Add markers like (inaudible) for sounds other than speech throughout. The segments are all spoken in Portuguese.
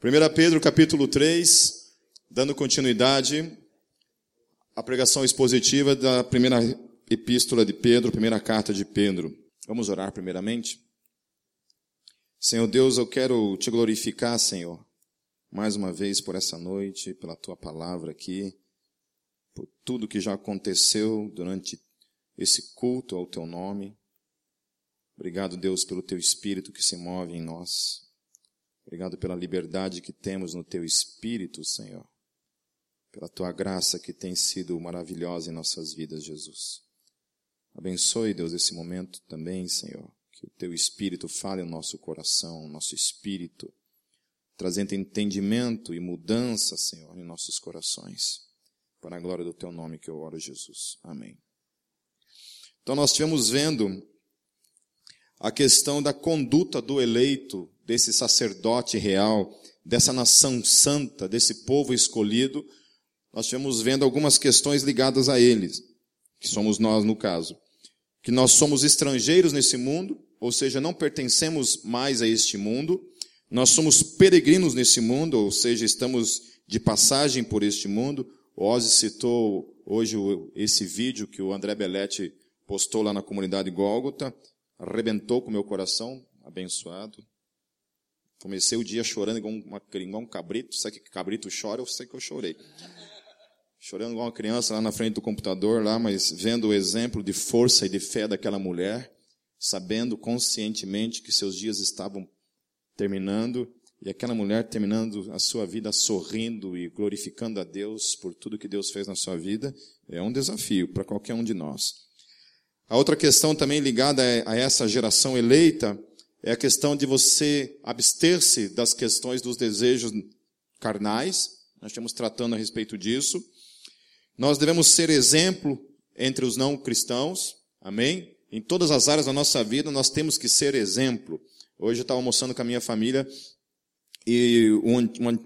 1 Pedro capítulo 3, dando continuidade à pregação expositiva da primeira epístola de Pedro, primeira carta de Pedro. Vamos orar primeiramente? Senhor Deus, eu quero te glorificar, Senhor, mais uma vez por essa noite, pela tua palavra aqui, por tudo que já aconteceu durante esse culto ao teu nome. Obrigado, Deus, pelo teu espírito que se move em nós. Obrigado pela liberdade que temos no teu espírito, Senhor. Pela tua graça que tem sido maravilhosa em nossas vidas, Jesus. Abençoe, Deus, esse momento também, Senhor. Que o teu espírito fale no nosso coração, no nosso espírito, trazendo entendimento e mudança, Senhor, em nossos corações. Para a glória do teu nome que eu oro, Jesus. Amém. Então nós estivemos vendo a questão da conduta do eleito desse sacerdote real, dessa nação santa, desse povo escolhido, nós estivemos vendo algumas questões ligadas a eles, que somos nós no caso. Que nós somos estrangeiros nesse mundo, ou seja, não pertencemos mais a este mundo, nós somos peregrinos nesse mundo, ou seja, estamos de passagem por este mundo. O Ozzy citou hoje esse vídeo que o André Belletti postou lá na comunidade Gólgota, arrebentou com o meu coração, abençoado. Comecei o dia chorando igual, uma, igual um cabrito. Sabe que cabrito chora? Eu sei que eu chorei. Chorando igual uma criança lá na frente do computador, lá, mas vendo o exemplo de força e de fé daquela mulher, sabendo conscientemente que seus dias estavam terminando, e aquela mulher terminando a sua vida sorrindo e glorificando a Deus por tudo que Deus fez na sua vida, é um desafio para qualquer um de nós. A outra questão também ligada a essa geração eleita é a questão de você abster-se das questões dos desejos carnais. Nós estamos tratando a respeito disso. Nós devemos ser exemplo entre os não cristãos. Amém? Em todas as áreas da nossa vida nós temos que ser exemplo. Hoje eu estava almoçando com a minha família e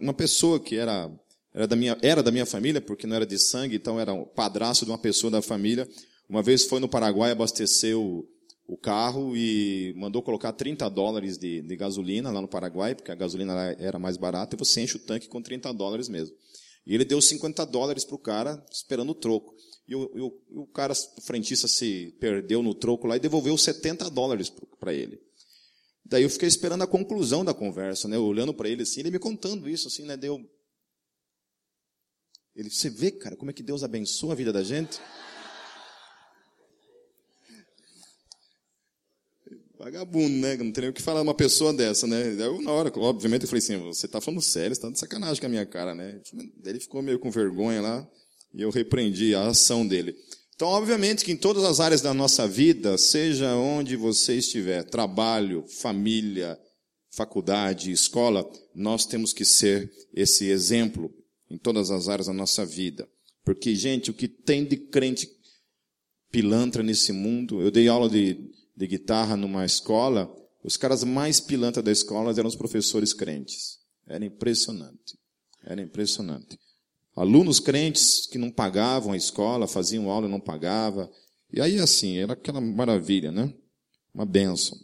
uma, pessoa que era, era, da minha, era da minha família, porque não era de sangue, então era um padraço de uma pessoa da família, uma vez foi no Paraguai abastecer o, o carro e mandou colocar 30 dólares de, de, gasolina lá no Paraguai, porque a gasolina era mais barata, e você enche o tanque com 30 dólares mesmo. E ele deu 50 dólares para o cara, esperando o troco. E o, e o, e o cara, o frentista, se perdeu no troco lá e devolveu 70 dólares para ele. Daí eu fiquei esperando a conclusão da conversa, né? Olhando para ele assim, ele me contando isso, assim, né? Deu. Ele, você vê, cara, como é que Deus abençoa a vida da gente? Vagabundo, né? Não tem nem o que falar uma pessoa dessa, né? Eu, na hora, obviamente, eu falei assim, você tá falando sério, você tá de sacanagem com a minha cara, né? Ele ficou meio com vergonha lá, e eu repreendi a ação dele. Então, obviamente que em todas as áreas da nossa vida, seja onde você estiver, trabalho, família, faculdade, escola, nós temos que ser esse exemplo em todas as áreas da nossa vida. Porque, gente, o que tem de crente pilantra nesse mundo, eu dei aula de de guitarra numa escola, os caras mais pilantras da escola eram os professores crentes. Era impressionante. Era impressionante. Alunos crentes que não pagavam a escola, faziam aula e não pagavam. E aí assim, era aquela maravilha, né? Uma bênção.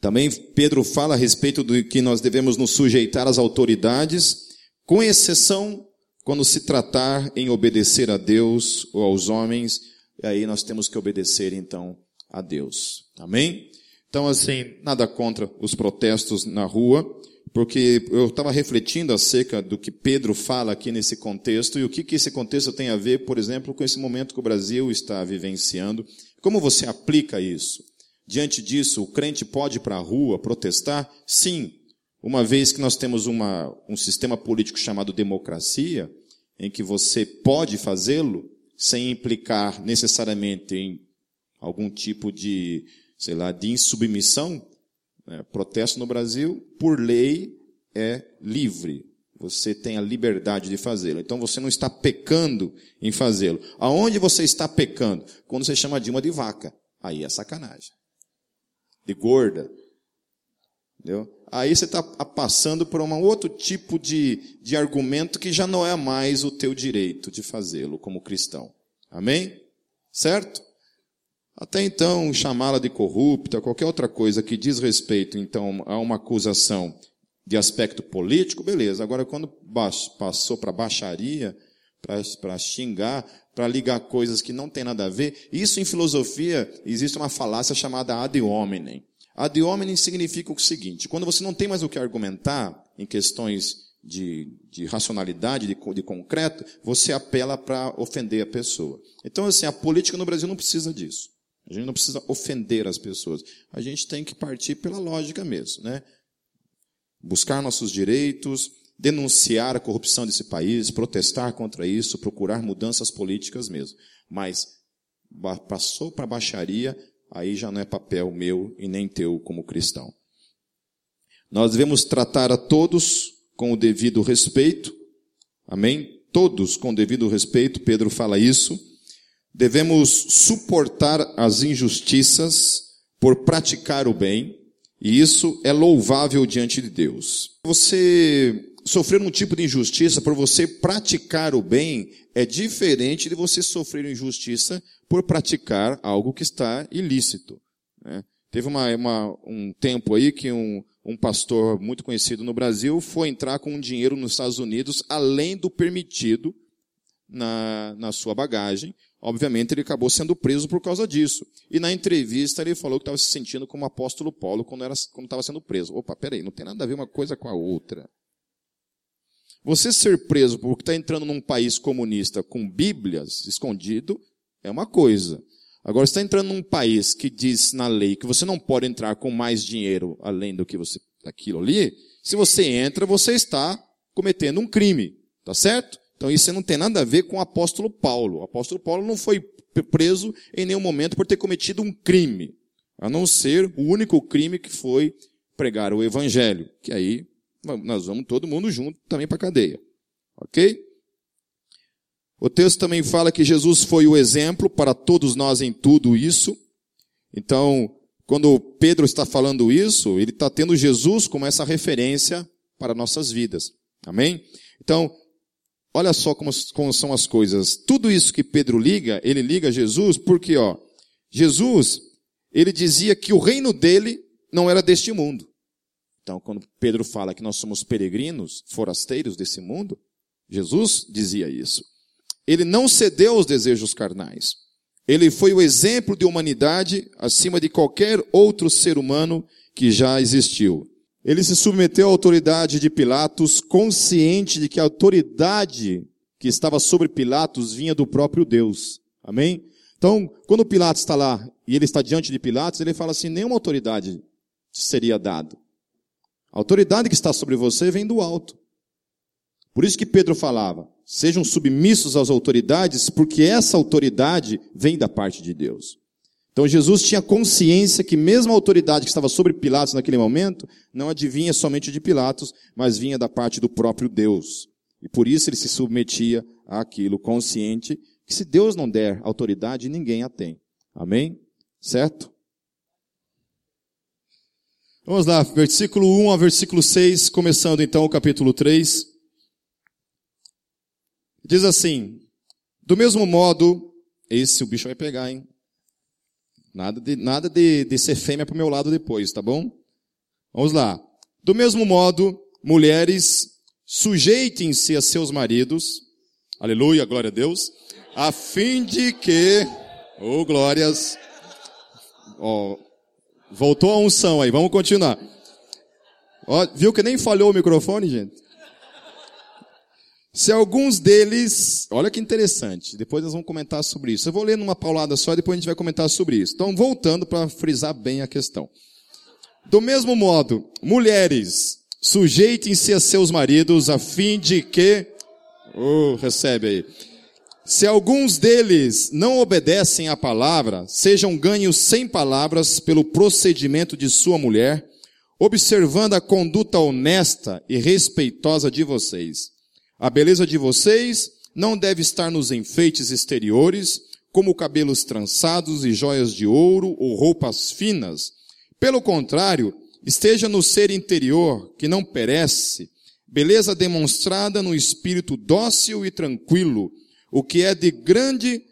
Também Pedro fala a respeito do que nós devemos nos sujeitar às autoridades, com exceção quando se tratar em obedecer a Deus ou aos homens, e aí nós temos que obedecer então a Deus. Amém? Então, assim, nada contra os protestos na rua, porque eu estava refletindo acerca do que Pedro fala aqui nesse contexto e o que, que esse contexto tem a ver, por exemplo, com esse momento que o Brasil está vivenciando. Como você aplica isso? Diante disso, o crente pode ir para a rua protestar? Sim. Uma vez que nós temos uma, um sistema político chamado democracia, em que você pode fazê-lo sem implicar necessariamente em algum tipo de, sei lá, de insubmissão, né? protesto no Brasil, por lei, é livre. Você tem a liberdade de fazê-lo. Então você não está pecando em fazê-lo. Aonde você está pecando? Quando você chama Dilma de vaca. Aí é sacanagem. De gorda. Entendeu? Aí você está passando por um outro tipo de, de argumento que já não é mais o teu direito de fazê-lo como cristão. Amém? Certo? Até então, chamá-la de corrupta, qualquer outra coisa que diz respeito, então, a uma acusação de aspecto político, beleza. Agora, quando passou para baixaria, para xingar, para ligar coisas que não tem nada a ver, isso em filosofia existe uma falácia chamada ad hominem. Ad hominem significa o seguinte: quando você não tem mais o que argumentar em questões de, de racionalidade, de, de concreto, você apela para ofender a pessoa. Então, assim, a política no Brasil não precisa disso. A gente não precisa ofender as pessoas. A gente tem que partir pela lógica mesmo, né? Buscar nossos direitos, denunciar a corrupção desse país, protestar contra isso, procurar mudanças políticas mesmo. Mas passou para a baixaria, aí já não é papel meu e nem teu como cristão. Nós devemos tratar a todos com o devido respeito. Amém? Todos com o devido respeito, Pedro fala isso. Devemos suportar as injustiças por praticar o bem, e isso é louvável diante de Deus. Você sofrer um tipo de injustiça por você praticar o bem é diferente de você sofrer injustiça por praticar algo que está ilícito. Né? Teve uma, uma, um tempo aí que um, um pastor muito conhecido no Brasil foi entrar com um dinheiro nos Estados Unidos além do permitido na, na sua bagagem. Obviamente, ele acabou sendo preso por causa disso. E na entrevista, ele falou que estava se sentindo como apóstolo Paulo quando estava sendo preso. Opa, peraí, não tem nada a ver uma coisa com a outra. Você ser preso porque está entrando num país comunista com Bíblias escondido é uma coisa. Agora, está entrando num país que diz na lei que você não pode entrar com mais dinheiro além do que você, daquilo ali. Se você entra, você está cometendo um crime. Tá certo? Então isso não tem nada a ver com o apóstolo Paulo. O apóstolo Paulo não foi preso em nenhum momento por ter cometido um crime. A não ser o único crime que foi pregar o evangelho. Que aí nós vamos todo mundo junto também para a cadeia. Ok? O texto também fala que Jesus foi o exemplo para todos nós em tudo isso. Então, quando Pedro está falando isso, ele está tendo Jesus como essa referência para nossas vidas. Amém? Então, olha só como, como são as coisas. Tudo isso que Pedro liga, ele liga a Jesus porque, ó, Jesus, ele dizia que o reino dele não era deste mundo. Então, quando Pedro fala que nós somos peregrinos, forasteiros desse mundo, Jesus dizia isso. Ele não cedeu aos desejos carnais. Ele foi o exemplo de humanidade acima de qualquer outro ser humano que já existiu. Ele se submeteu à autoridade de Pilatos, consciente de que a autoridade que estava sobre Pilatos vinha do próprio Deus. Amém? Então, quando Pilatos está lá e ele está diante de Pilatos, ele fala assim: nenhuma autoridade te seria dada. A autoridade que está sobre você vem do alto. Por isso que Pedro falava: sejam submissos às autoridades, porque essa autoridade vem da parte de Deus. Então Jesus tinha consciência que mesmo a autoridade que estava sobre Pilatos naquele momento, não adivinha somente de Pilatos, mas vinha da parte do próprio Deus. E por isso ele se submetia àquilo, consciente que se Deus não der autoridade, ninguém a tem. Amém? Certo? Vamos lá, versículo 1 a versículo 6, começando então o capítulo 3. Diz assim: Do mesmo modo, esse o bicho vai pegar, hein? Nada de, nada de, de ser fêmea pro meu lado depois, tá bom? Vamos lá. Do mesmo modo, mulheres, sujeitem-se a seus maridos, aleluia, glória a Deus, a fim de que, oh glórias, ó, oh, voltou a unção aí, vamos continuar. Ó, viu que nem falhou o microfone, gente? Se alguns deles, olha que interessante, depois nós vamos comentar sobre isso. Eu vou ler numa paulada só e depois a gente vai comentar sobre isso. Então, voltando para frisar bem a questão. Do mesmo modo, mulheres, sujeitem-se a seus maridos a fim de que, oh, recebe aí. Se alguns deles não obedecem à palavra, sejam ganhos sem palavras pelo procedimento de sua mulher, observando a conduta honesta e respeitosa de vocês a beleza de vocês não deve estar nos enfeites exteriores, como cabelos trançados e joias de ouro ou roupas finas. Pelo contrário, esteja no ser interior, que não perece, beleza demonstrada no espírito dócil e tranquilo, o que é de grande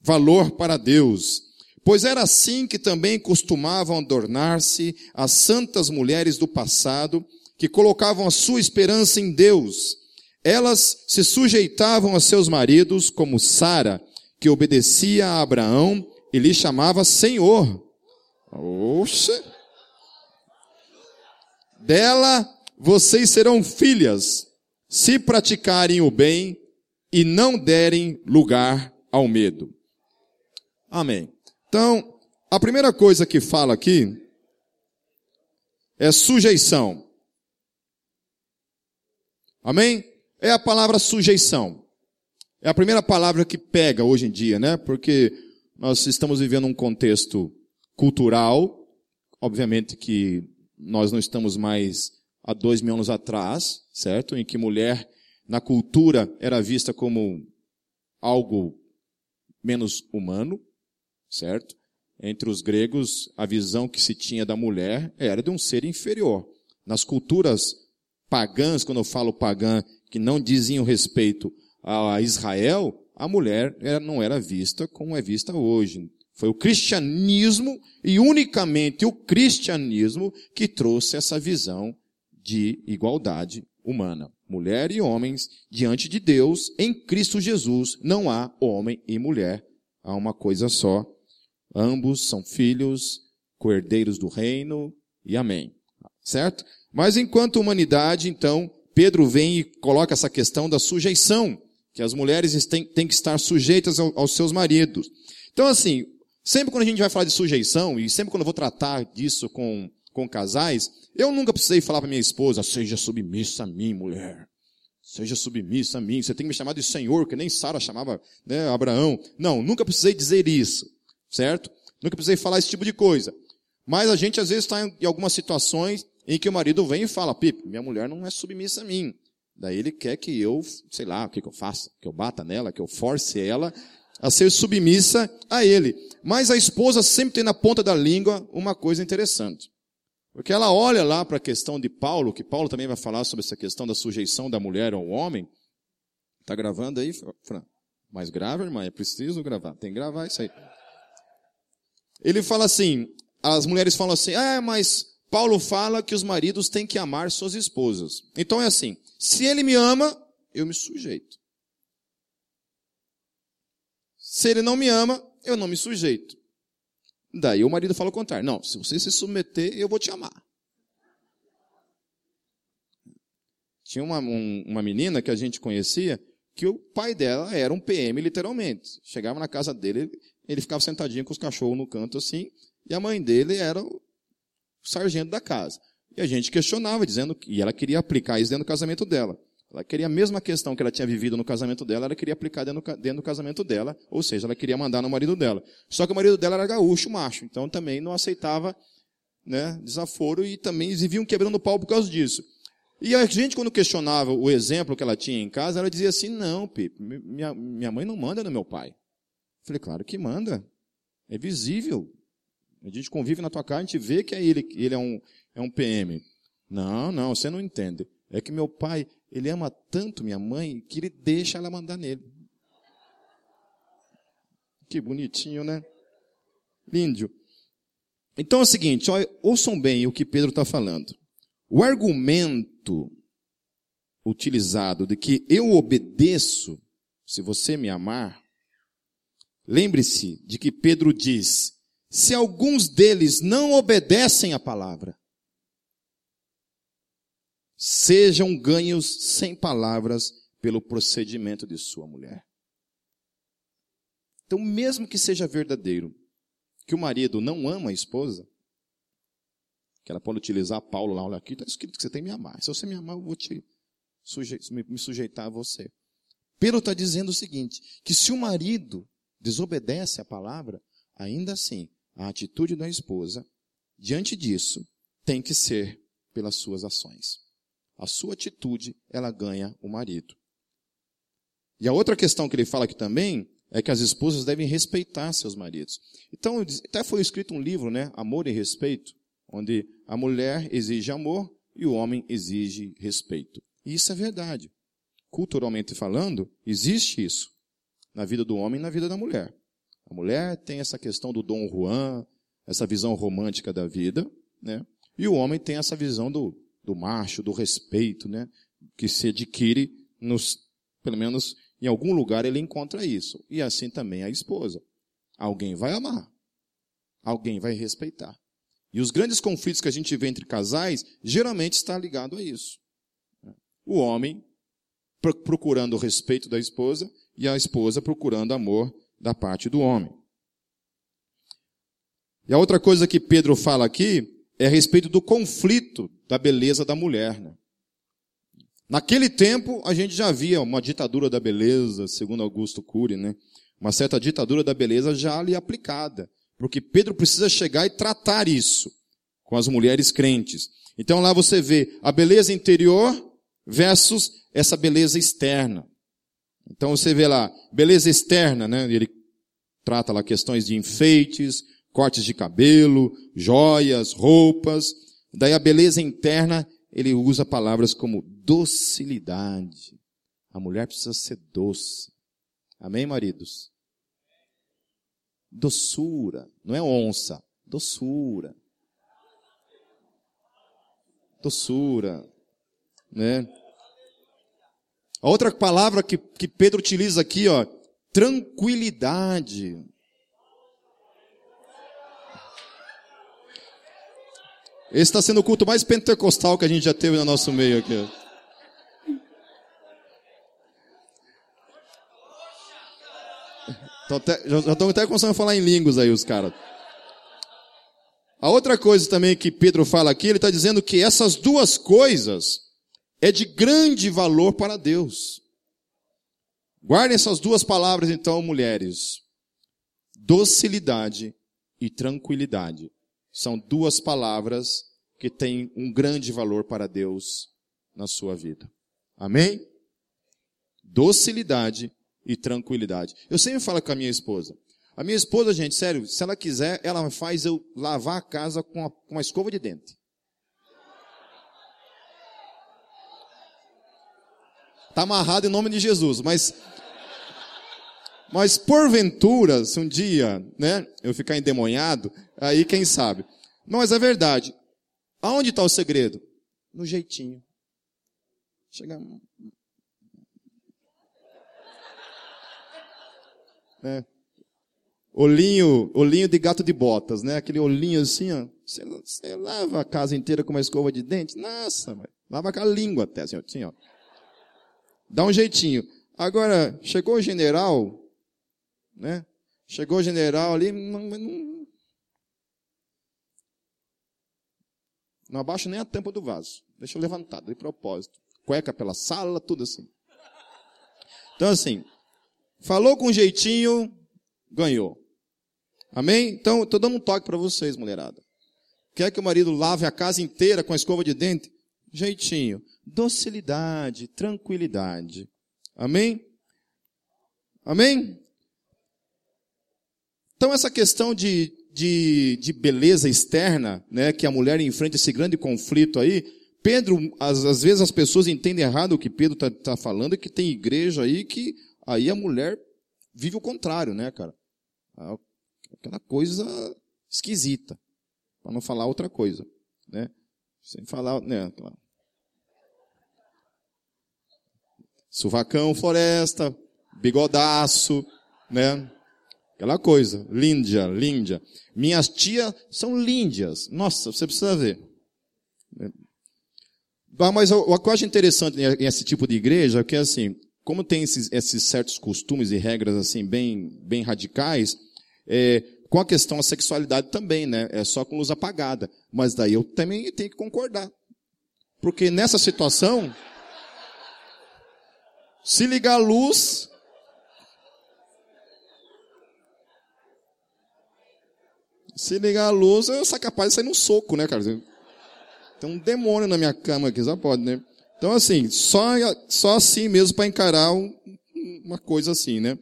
valor para Deus. Pois era assim que também costumavam adornar-se as santas mulheres do passado, que colocavam a sua esperança em Deus. Elas se sujeitavam a seus maridos, como Sara, que obedecia a Abraão e lhe chamava Senhor. Oxe! Dela vocês serão filhas, se praticarem o bem e não derem lugar ao medo. Amém. Então, a primeira coisa que fala aqui é sujeição. Amém? É a palavra sujeição. É a primeira palavra que pega hoje em dia, né? Porque nós estamos vivendo um contexto cultural, obviamente que nós não estamos mais há dois mil anos atrás, certo? Em que mulher na cultura era vista como algo menos humano, certo? Entre os gregos, a visão que se tinha da mulher era de um ser inferior. Nas culturas pagãs, quando eu falo pagã, que não diziam respeito a Israel, a mulher não era vista como é vista hoje. Foi o cristianismo e unicamente o cristianismo que trouxe essa visão de igualdade humana. Mulher e homens diante de Deus, em Cristo Jesus, não há homem e mulher, há uma coisa só. Ambos são filhos, coerdeiros do reino, e amém. Certo? Mas enquanto humanidade, então, Pedro vem e coloca essa questão da sujeição, que as mulheres têm, que estar sujeitas aos seus maridos. Então, assim, Sempre quando a gente vai falar de sujeição, e sempre quando eu vou tratar disso com, com casais, eu nunca precisei falar para minha esposa, seja submissa a mim, mulher. Seja submissa a mim. Você tem que me chamar de Senhor, que nem Sara chamava né, Abraão. Não, nunca precisei dizer isso. Certo? Nunca precisei falar esse tipo de coisa. Mas a gente às vezes está em algumas situações em que o marido vem e fala, Pipe, minha mulher não é submissa a mim. Daí ele quer que eu, sei lá, o que, que eu faça? Que eu bata nela, que eu force ela a ser submissa a ele. Mas a esposa sempre tem na ponta da língua uma coisa interessante. Porque ela olha lá para a questão de Paulo, que Paulo também vai falar sobre essa questão da sujeição da mulher ao homem. Está gravando aí, Fran? Mais grave, irmã? É preciso gravar. Tem que gravar isso aí. Ele fala assim, as mulheres falam assim, ah, mas Paulo fala que os maridos têm que amar suas esposas. Então é assim, se ele me ama, eu me sujeito. Se ele não me ama, eu não me sujeito. Daí o marido fala o contrário. Não, se você se submeter, eu vou te amar. Tinha uma, um, uma menina que a gente conhecia que o pai dela era um PM, literalmente. Chegava na casa dele, ele ficava sentadinho com os cachorros no canto assim, e a mãe dele era sargento da casa. E a gente questionava, dizendo que ela queria aplicar isso dentro do casamento dela. Ela queria a mesma questão que ela tinha vivido no casamento dela, ela queria aplicar dentro, dentro do casamento dela, ou seja, ela queria mandar no marido dela. Só que o marido dela era gaúcho, macho, então também não aceitava né, desaforo e também viviam quebrando pau por causa disso. E a gente, quando questionava o exemplo que ela tinha em casa, ela dizia assim, não, Pipe, minha, minha mãe não manda no meu pai. Eu falei, claro que manda. É visível. A gente convive na tua casa, a gente vê que é ele, ele é um, é um PM. Não, não, você não entende. É que meu pai, ele ama tanto minha mãe que ele deixa ela mandar nele. Que bonitinho, né? Lindo. Então é o seguinte, ouçam bem o que Pedro está falando. O argumento utilizado de que eu obedeço se você me amar, lembre-se de que Pedro diz, se alguns deles não obedecem à palavra, sejam ganhos sem palavras pelo procedimento de sua mulher. Então, mesmo que seja verdadeiro que o marido não ama a esposa, que ela pode utilizar Paulo lá, olha aqui, está escrito que você tem que me amar. Se você me amar, eu vou te suje me sujeitar a você. Pedro está dizendo o seguinte, que se o marido desobedece à palavra, ainda assim, a atitude da esposa, diante disso, tem que ser pelas suas ações a sua atitude, ela ganha o marido. E a outra questão que ele fala aqui também é que as esposas devem respeitar seus maridos. Então, até foi escrito um livro, né? Amor e Respeito, onde a mulher exige amor e o homem exige respeito. E isso é verdade. Culturalmente falando, existe isso na vida do homem e na vida da mulher. A mulher tem essa questão do Dom Juan, essa visão romântica da vida, né? E o homem tem essa visão do do macho, do respeito, né? Que se adquire nos, pelo menos em algum lugar ele encontra isso. E assim também a esposa. Alguém vai amar. Alguém vai respeitar. E os grandes conflitos que a gente vê entre casais, geralmente está ligado a isso. O homem procurando o respeito da esposa e a esposa procurando amor da parte do homem. E a outra coisa que Pedro fala aqui é a respeito do conflito da beleza da mulher. Né? Naquele tempo, a gente já via uma ditadura da beleza, segundo Augusto Cury, né? Uma certa ditadura da beleza já ali aplicada. Porque Pedro precisa chegar e tratar isso com as mulheres crentes. Então lá você vê a beleza interior versus essa beleza externa. Então você vê lá, beleza externa, né? Ele trata lá questões de enfeites, cortes de cabelo, joias, roupas. Daí a beleza interna, ele usa palavras como docilidade. A mulher precisa ser doce. Amém, maridos? Doçura, não é onça, doçura. Doçura, né? A outra palavra que, que Pedro utiliza aqui, ó, tranquilidade. Esse está sendo o culto mais pentecostal que a gente já teve no nosso meio aqui. Até, já estão até começando a falar em línguas aí os caras. A outra coisa também que Pedro fala aqui, ele está dizendo que essas duas coisas é de grande valor para Deus. Guardem essas duas palavras então, mulheres. Docilidade e tranquilidade. São duas palavras que têm um grande valor para Deus na sua vida. Amém? Docilidade e tranquilidade. Eu sempre falo com a minha esposa. A minha esposa, gente, sério, se ela quiser, ela faz eu lavar a casa com uma, com uma escova de dente. Está amarrado em nome de Jesus, mas mas porventura, se um dia, né, eu ficar endemoniado, aí quem sabe. Mas é verdade. Aonde está o segredo? No jeitinho. Chega. É. Olhinho, olhinho de gato de botas, né? Aquele olhinho assim, ó. Você, você lava a casa inteira com uma escova de dente? Nossa, lava com a língua até, assim, ó. Assim, ó. Dá um jeitinho. Agora, chegou o general, né? Chegou o general ali, não, não, não abaixa nem a tampa do vaso. Deixa levantado, de propósito. Cueca pela sala, tudo assim. Então assim, falou com jeitinho, ganhou. Amém? Então, estou dando um toque para vocês, mulherada. Quer que o marido lave a casa inteira com a escova de dente? Jeitinho. Docilidade, tranquilidade. Amém? Amém? Então, essa questão de, de, de beleza externa, né, que a mulher enfrenta esse grande conflito aí, Pedro, às, às vezes as pessoas entendem errado o que Pedro está tá falando, que tem igreja aí que aí a mulher vive o contrário, né, cara? Ah, aquela coisa esquisita, para não falar outra coisa, né? Sem falar, né. Suvacão, floresta, bigodaço, né? Aquela coisa, líndia, líndia. Minhas tias são líndias. Nossa, você precisa ver. Mas o que eu acho interessante nesse tipo de igreja é que, assim, como tem esses, esses certos costumes e regras, assim, bem, bem radicais, é, com a questão da sexualidade também, né? É só com luz apagada. Mas daí eu também tenho que concordar. Porque nessa situação, se ligar a luz, Se ligar a luz, eu sou capaz de sair num soco, né, cara? Tem um demônio na minha cama aqui, só pode, né? Então, assim, só, só assim mesmo para encarar um, uma coisa assim, né?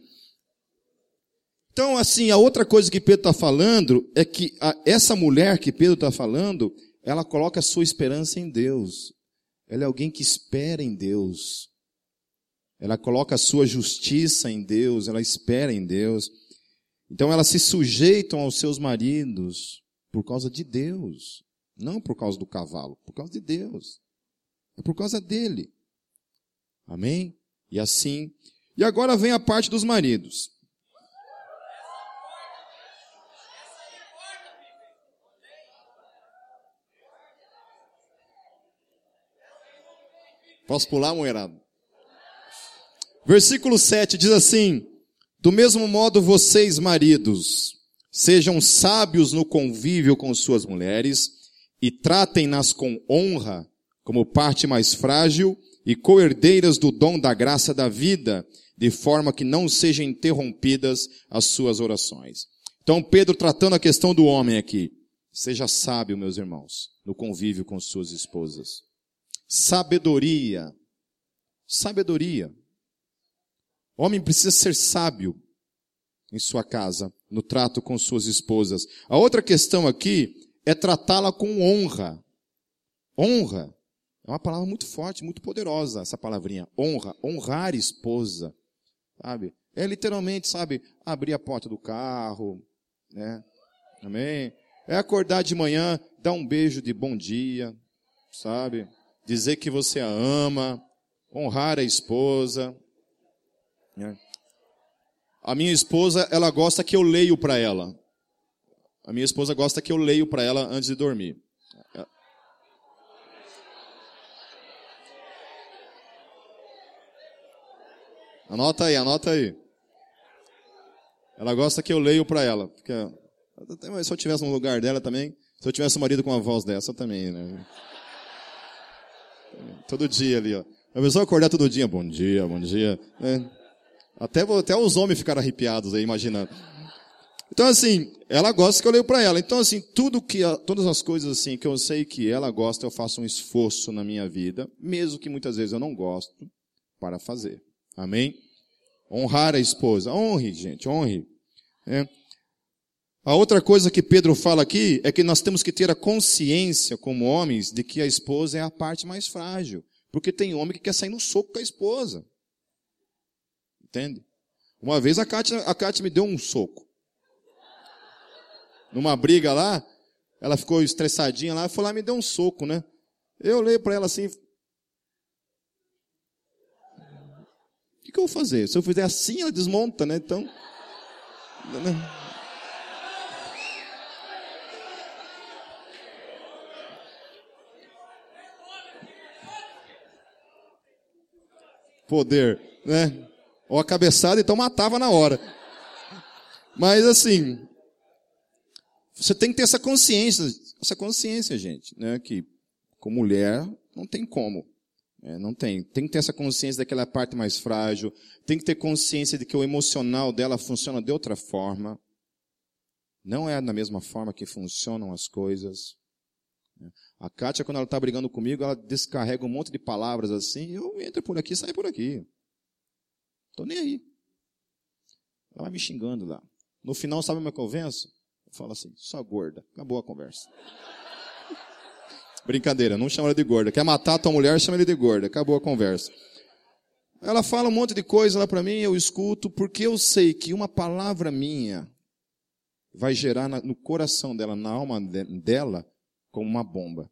Então, assim, a outra coisa que Pedro está falando é que a, essa mulher que Pedro está falando, ela coloca a sua esperança em Deus. Ela é alguém que espera em Deus. Ela coloca a sua justiça em Deus, ela espera em Deus. Então elas se sujeitam aos seus maridos por causa de Deus, não por causa do cavalo, por causa de Deus. É por causa dele. Amém? E assim. E agora vem a parte dos maridos. Posso pular, moerado? Versículo 7 diz assim: Do mesmo modo, vocês, maridos, sejam sábios no convívio com suas mulheres e tratem-nas com honra, como parte mais frágil e coerdeiras do dom da graça da vida, de forma que não sejam interrompidas as suas orações. Então, Pedro tratando a questão do homem aqui. Seja sábio, meus irmãos, no convívio com suas esposas. Sabedoria. Sabedoria. Homem precisa ser sábio em sua casa, no trato com suas esposas. A outra questão aqui é tratá-la com honra. Honra. É uma palavra muito forte, muito poderosa, essa palavrinha. Honra. Honrar esposa. Sabe? É literalmente, sabe, abrir a porta do carro, né? Amém? É acordar de manhã, dar um beijo de bom dia, sabe? Dizer que você a ama, honrar a esposa. Né? A minha esposa, ela gosta que eu leio para ela. A minha esposa gosta que eu leio para ela antes de dormir. Anota aí, anota aí. Ela gosta que eu leio para ela. Porque, se eu tivesse no lugar dela também, se eu tivesse um marido com uma voz dessa também, né? Todo dia ali, ó. A pessoa acordar todo dia, bom dia, bom dia. Né? Até, até os homens ficaram arrepiados aí, imaginando. Então, assim, ela gosta que eu leio para ela. Então, assim, tudo que, todas as coisas assim que eu sei que ela gosta, eu faço um esforço na minha vida, mesmo que muitas vezes eu não gosto, para fazer. Amém? Honrar a esposa. Honre, gente, honre. É. A outra coisa que Pedro fala aqui é que nós temos que ter a consciência, como homens, de que a esposa é a parte mais frágil. Porque tem homem que quer sair no soco com a esposa. Entende? Uma vez a Kátia, a Kátia me deu um soco. Numa briga lá, ela ficou estressadinha lá, foi lá e me deu um soco, né? Eu olhei para ela assim, que, que eu vou fazer? Se eu fizer assim, ela desmonta, né? Então. Né? Poder, né? Ou a cabeçada, então matava na hora. Mas assim, você tem que ter essa consciência, essa consciência, gente, né? Que com mulher não tem como. É, não tem. Tem que ter essa consciência daquela parte mais frágil. Tem que ter consciência de que o emocional dela funciona de outra forma. Não é da mesma forma que funcionam as coisas. A Kátia, quando ela está brigando comigo, ela descarrega um monte de palavras assim. Eu entro por aqui, saio por aqui. Tô nem aí. Ela vai me xingando lá. No final, sabe como é que eu venço? Eu falo assim, só gorda. Acabou a conversa. Brincadeira, não chama ela de gorda. Quer matar a tua mulher, chama ele de gorda. Acabou a conversa. Ela fala um monte de coisa lá para mim, eu escuto, porque eu sei que uma palavra minha vai gerar no coração dela, na alma dela, como uma bomba.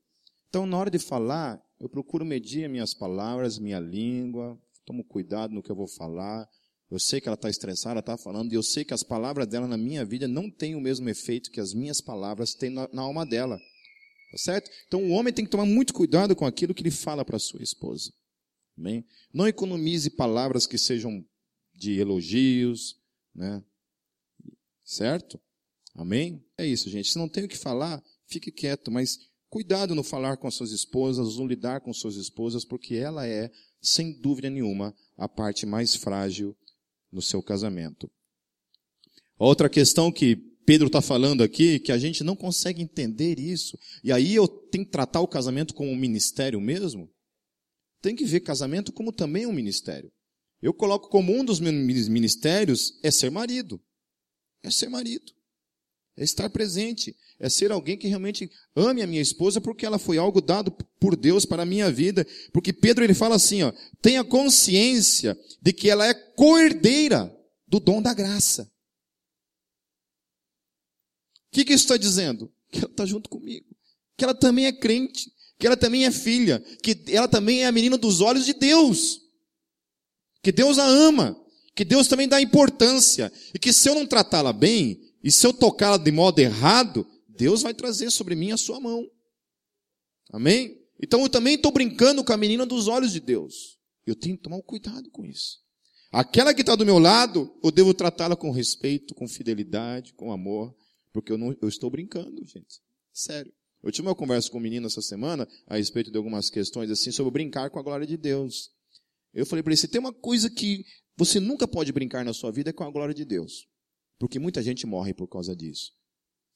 Então, na hora de falar, eu procuro medir minhas palavras, minha língua, tomo cuidado no que eu vou falar. Eu sei que ela está estressada, ela está falando, e eu sei que as palavras dela na minha vida não têm o mesmo efeito que as minhas palavras têm na, na alma dela. Tá certo? Então o homem tem que tomar muito cuidado com aquilo que ele fala para sua esposa. Amém? Não economize palavras que sejam de elogios, né? Certo? Amém? É isso, gente. Se não tem o que falar, fique quieto, mas cuidado no falar com suas esposas, no lidar com suas esposas, porque ela é, sem dúvida nenhuma, a parte mais frágil no seu casamento. Outra questão que Pedro está falando aqui que a gente não consegue entender isso. E aí eu tenho que tratar o casamento como um ministério mesmo? Tem que ver casamento como também um ministério. Eu coloco como um dos meus ministérios é ser marido. É ser marido. É estar presente. É ser alguém que realmente ame a minha esposa porque ela foi algo dado por Deus para a minha vida. Porque Pedro ele fala assim, ó, tenha consciência de que ela é coerdeira do dom da graça. O que, que isso está dizendo? Que ela está junto comigo. Que ela também é crente. que ela também é filha, que ela também é a menina dos olhos de Deus. Que Deus a ama, que Deus também dá importância, e que se eu não tratá-la bem, e se eu tocá-la de modo errado, Deus vai trazer sobre mim a sua mão. Amém? Então eu também estou brincando com a menina dos olhos de Deus. Eu tenho que tomar cuidado com isso. Aquela que está do meu lado, eu devo tratá-la com respeito, com fidelidade, com amor, porque eu, não, eu estou brincando, gente. Sério. Eu tive uma conversa com um menino essa semana a respeito de algumas questões assim sobre brincar com a glória de Deus. Eu falei para ele, se tem uma coisa que você nunca pode brincar na sua vida é com a glória de Deus. Porque muita gente morre por causa disso.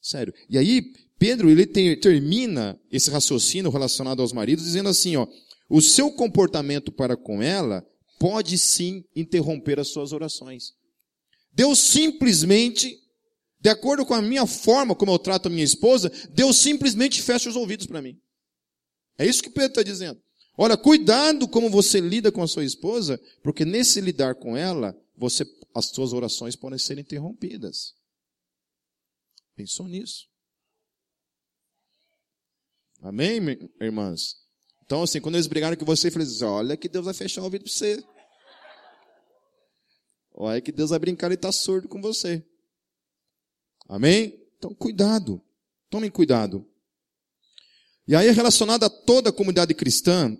Sério. E aí, Pedro, ele termina esse raciocínio relacionado aos maridos dizendo assim, ó, o seu comportamento para com ela pode sim interromper as suas orações. Deus simplesmente de acordo com a minha forma como eu trato a minha esposa, Deus simplesmente fecha os ouvidos para mim. É isso que Pedro está dizendo. Olha, cuidado como você lida com a sua esposa, porque nesse lidar com ela, você, as suas orações podem ser interrompidas. Pensou nisso? Amém, irmãs? Então, assim, quando eles brigaram com você, eu falei assim, olha que Deus vai fechar o ouvido para você. Olha que Deus vai brincar e está surdo com você. Amém? Então, cuidado. Tomem cuidado. E aí, relacionado a toda a comunidade cristã,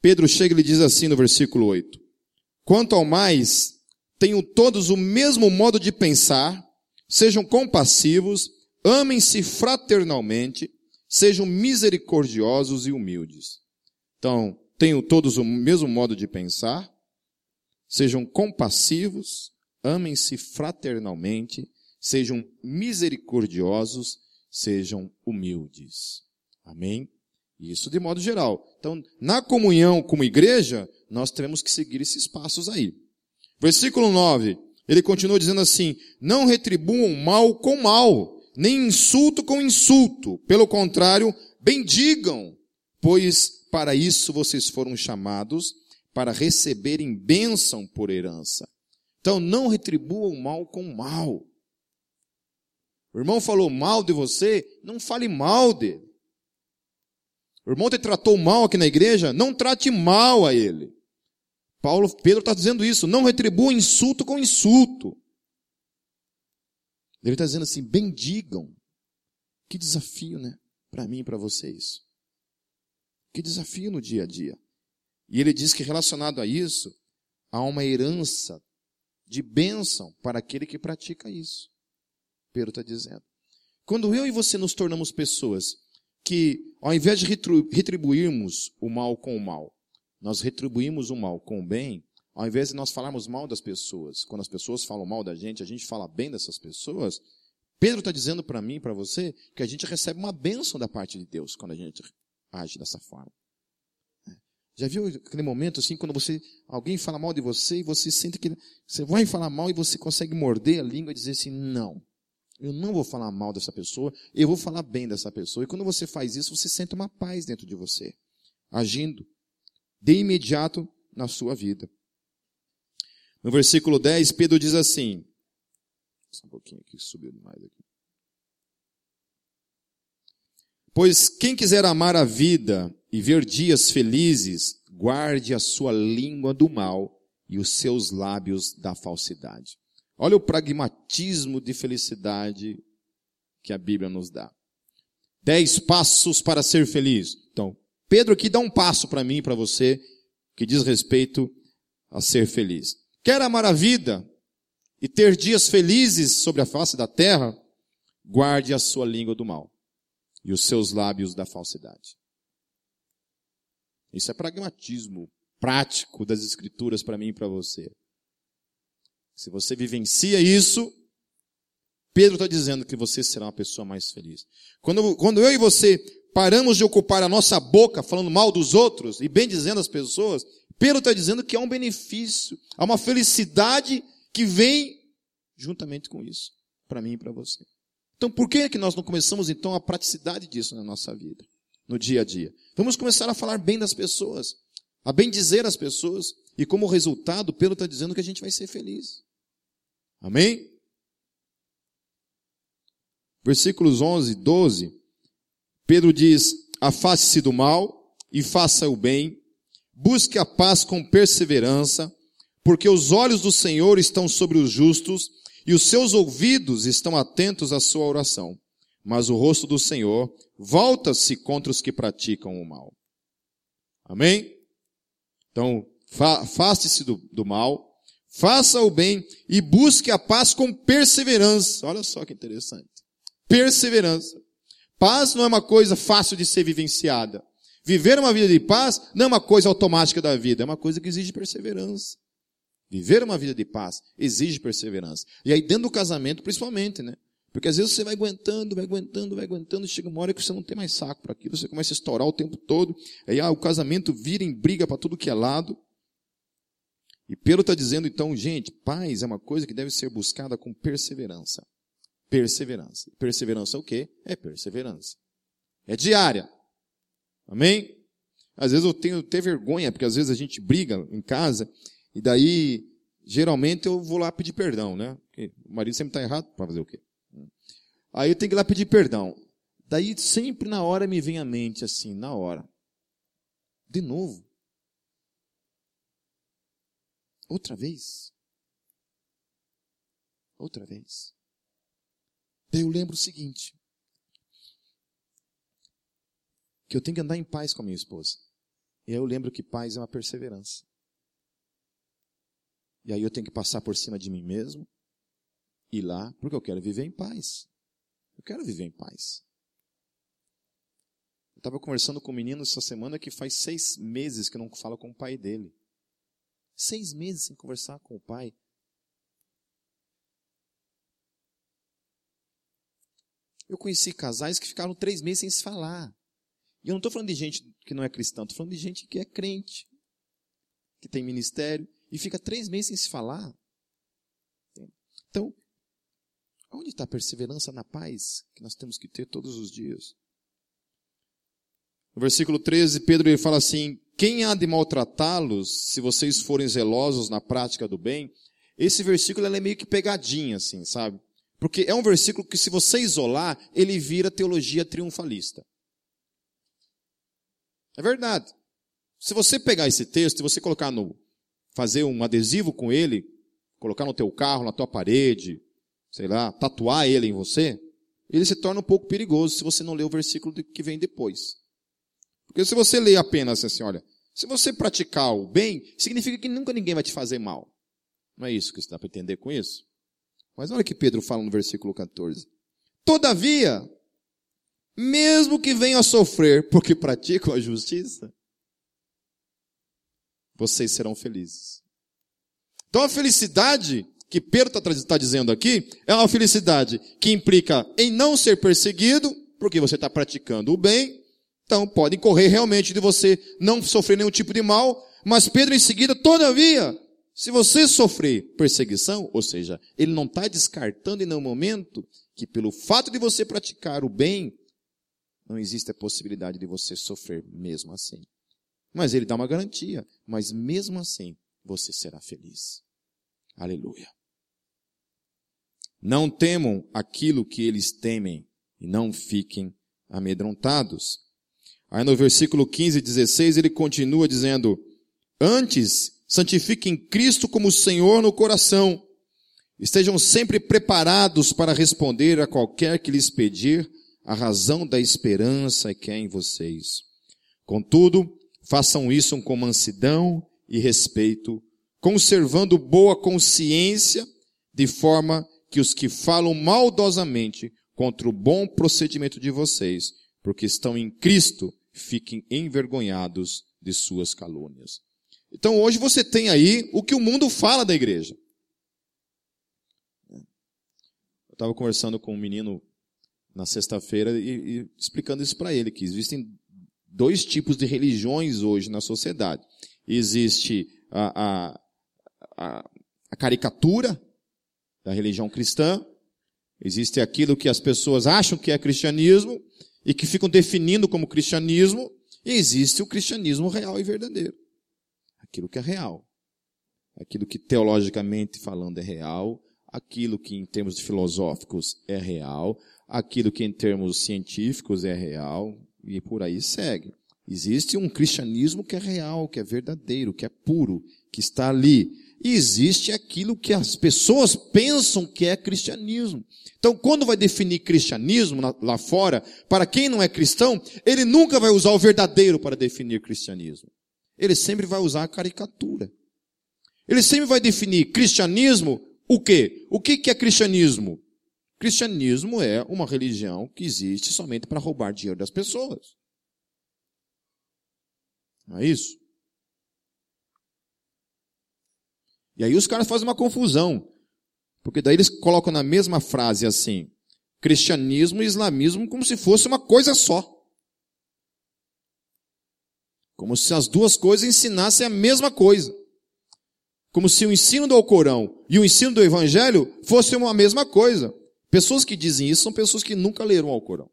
Pedro chega e lhe diz assim no versículo 8: Quanto ao mais, tenham todos o mesmo modo de pensar, sejam compassivos, amem-se fraternalmente, sejam misericordiosos e humildes. Então, tenham todos o mesmo modo de pensar, sejam compassivos, amem-se fraternalmente, sejam misericordiosos, sejam humildes. Amém? Isso de modo geral. Então, na comunhão como igreja, nós temos que seguir esses passos aí. Versículo 9, ele continua dizendo assim: Não retribuam mal com mal, nem insulto com insulto. Pelo contrário, bendigam, pois para isso vocês foram chamados, para receberem bênção por herança. Então, não retribuam mal com mal. O irmão falou mal de você, não fale mal dele. O irmão te tratou mal aqui na igreja, não trate mal a ele. Paulo, Pedro está dizendo isso, não retribua insulto com insulto. Ele está dizendo assim, bendigam. Que desafio, né? Para mim e para vocês. Que desafio no dia a dia. E ele diz que relacionado a isso, há uma herança de bênção para aquele que pratica isso. Pedro está dizendo. Quando eu e você nos tornamos pessoas que, ao invés de retribuirmos o mal com o mal, nós retribuímos o mal com o bem, ao invés de nós falarmos mal das pessoas, quando as pessoas falam mal da gente, a gente fala bem dessas pessoas, Pedro está dizendo para mim para você que a gente recebe uma bênção da parte de Deus quando a gente age dessa forma. Já viu aquele momento assim, quando você, alguém fala mal de você e você sente que você vai falar mal e você consegue morder a língua e dizer assim, não, eu não vou falar mal dessa pessoa, eu vou falar bem dessa pessoa. E quando você faz isso, você sente uma paz dentro de você, agindo de imediato na sua vida. No versículo 10, Pedro diz assim, um pouquinho aqui, subiu demais aqui. Pois quem quiser amar a vida e ver dias felizes, guarde a sua língua do mal e os seus lábios da falsidade. Olha o pragmatismo de felicidade que a Bíblia nos dá. Dez passos para ser feliz. Então, Pedro aqui dá um passo para mim e para você que diz respeito a ser feliz. Quer amar a vida e ter dias felizes sobre a face da terra? Guarde a sua língua do mal e os seus lábios da falsidade. Isso é pragmatismo prático das escrituras para mim e para você. Se você vivencia isso, Pedro está dizendo que você será uma pessoa mais feliz. Quando, quando eu e você paramos de ocupar a nossa boca falando mal dos outros e bem dizendo às pessoas, Pedro está dizendo que há um benefício, há uma felicidade que vem juntamente com isso, para mim e para você. Então, por que, é que nós não começamos então a praticidade disso na nossa vida, no dia a dia? Vamos começar a falar bem das pessoas, a bem dizer às pessoas, e como resultado, Pedro está dizendo que a gente vai ser feliz. Amém? Versículos 11 e 12, Pedro diz: afaste-se do mal e faça o bem, busque a paz com perseverança, porque os olhos do Senhor estão sobre os justos e os seus ouvidos estão atentos à sua oração. Mas o rosto do Senhor volta-se contra os que praticam o mal. Amém? Então, afaste-se do, do mal, faça o bem e busque a paz com perseverança. Olha só que interessante. Perseverança. Paz não é uma coisa fácil de ser vivenciada. Viver uma vida de paz não é uma coisa automática da vida, é uma coisa que exige perseverança. Viver uma vida de paz exige perseverança. E aí dentro do casamento, principalmente, né? Porque às vezes você vai aguentando, vai aguentando, vai aguentando, e chega uma hora que você não tem mais saco para aquilo, você começa a estourar o tempo todo, aí ah, o casamento vira em briga para tudo que é lado. E Pedro está dizendo então, gente, paz é uma coisa que deve ser buscada com perseverança. Perseverança. Perseverança é o quê? É perseverança. É diária. Amém? Às vezes eu tenho até vergonha, porque às vezes a gente briga em casa, e daí, geralmente eu vou lá pedir perdão, né? Porque o marido sempre está errado, para fazer o quê? Aí eu tenho que ir lá pedir perdão. Daí sempre na hora me vem à mente assim, na hora. De novo. Outra vez. Outra vez. Daí eu lembro o seguinte. Que eu tenho que andar em paz com a minha esposa. E aí eu lembro que paz é uma perseverança. E aí eu tenho que passar por cima de mim mesmo, ir lá, porque eu quero viver em paz. Eu quero viver em paz. Eu estava conversando com um menino essa semana que faz seis meses que não fala com o pai dele. Seis meses sem conversar com o pai. Eu conheci casais que ficaram três meses sem se falar. E eu não estou falando de gente que não é cristã, estou falando de gente que é crente, que tem ministério, e fica três meses sem se falar. Então, Onde está a perseverança na paz que nós temos que ter todos os dias? No versículo 13, Pedro ele fala assim: Quem há de maltratá-los se vocês forem zelosos na prática do bem? Esse versículo é meio que pegadinha, assim, sabe? Porque é um versículo que, se você isolar, ele vira teologia triunfalista. É verdade. Se você pegar esse texto e você colocar no, fazer um adesivo com ele, colocar no teu carro, na tua parede, sei lá, tatuar ele em você, ele se torna um pouco perigoso se você não ler o versículo que vem depois. Porque se você ler apenas assim, olha, se você praticar o bem, significa que nunca ninguém vai te fazer mal. Não é isso que você dá para entender com isso? Mas olha que Pedro fala no versículo 14. Todavia, mesmo que venham a sofrer porque praticam a justiça, vocês serão felizes. Então a felicidade que Pedro está tá dizendo aqui é uma felicidade que implica em não ser perseguido, porque você está praticando o bem, então pode correr realmente de você não sofrer nenhum tipo de mal, mas Pedro em seguida, todavia, se você sofrer perseguição, ou seja, ele não está descartando em nenhum momento que pelo fato de você praticar o bem, não existe a possibilidade de você sofrer mesmo assim. Mas ele dá uma garantia, mas mesmo assim você será feliz. Aleluia. Não temam aquilo que eles temem e não fiquem amedrontados. Aí no versículo 15 e 16 ele continua dizendo, antes santifiquem Cristo como Senhor no coração, estejam sempre preparados para responder a qualquer que lhes pedir a razão da esperança que é em vocês. Contudo, façam isso com mansidão e respeito, conservando boa consciência, de forma que os que falam maldosamente contra o bom procedimento de vocês, porque estão em Cristo, fiquem envergonhados de suas calúnias. Então hoje você tem aí o que o mundo fala da igreja. Eu estava conversando com um menino na sexta-feira e, e, explicando isso para ele, que existem dois tipos de religiões hoje na sociedade. Existe a, a, a, a caricatura, da religião cristã. Existe aquilo que as pessoas acham que é cristianismo e que ficam definindo como cristianismo. E existe o cristianismo real e verdadeiro. Aquilo que é real. Aquilo que teologicamente falando é real. Aquilo que em termos filosóficos é real. Aquilo que em termos científicos é real. e por aí segue. Existe um cristianismo que é real, que é verdadeiro, que é puro, que está ali. E existe aquilo que as pessoas pensam que é cristianismo. Então, quando vai definir cristianismo lá fora, para quem não é cristão, ele nunca vai usar o verdadeiro para definir cristianismo. Ele sempre vai usar a caricatura. Ele sempre vai definir cristianismo o quê? O que é cristianismo? Cristianismo é uma religião que existe somente para roubar dinheiro das pessoas. Não é isso? E aí os caras fazem uma confusão. Porque daí eles colocam na mesma frase assim, cristianismo e islamismo como se fosse uma coisa só. Como se as duas coisas ensinassem a mesma coisa. Como se o ensino do Alcorão e o ensino do Evangelho fossem uma mesma coisa. Pessoas que dizem isso são pessoas que nunca leram o Alcorão.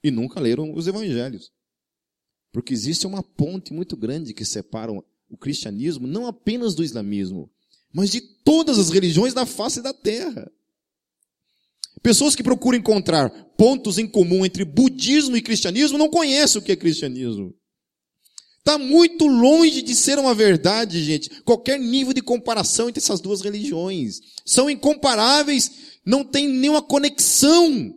E nunca leram os Evangelhos. Porque existe uma ponte muito grande que separa o cristianismo não apenas do islamismo, mas de todas as religiões da face da terra. Pessoas que procuram encontrar pontos em comum entre budismo e cristianismo não conhecem o que é cristianismo. Está muito longe de ser uma verdade, gente. Qualquer nível de comparação entre essas duas religiões. São incomparáveis, não tem nenhuma conexão.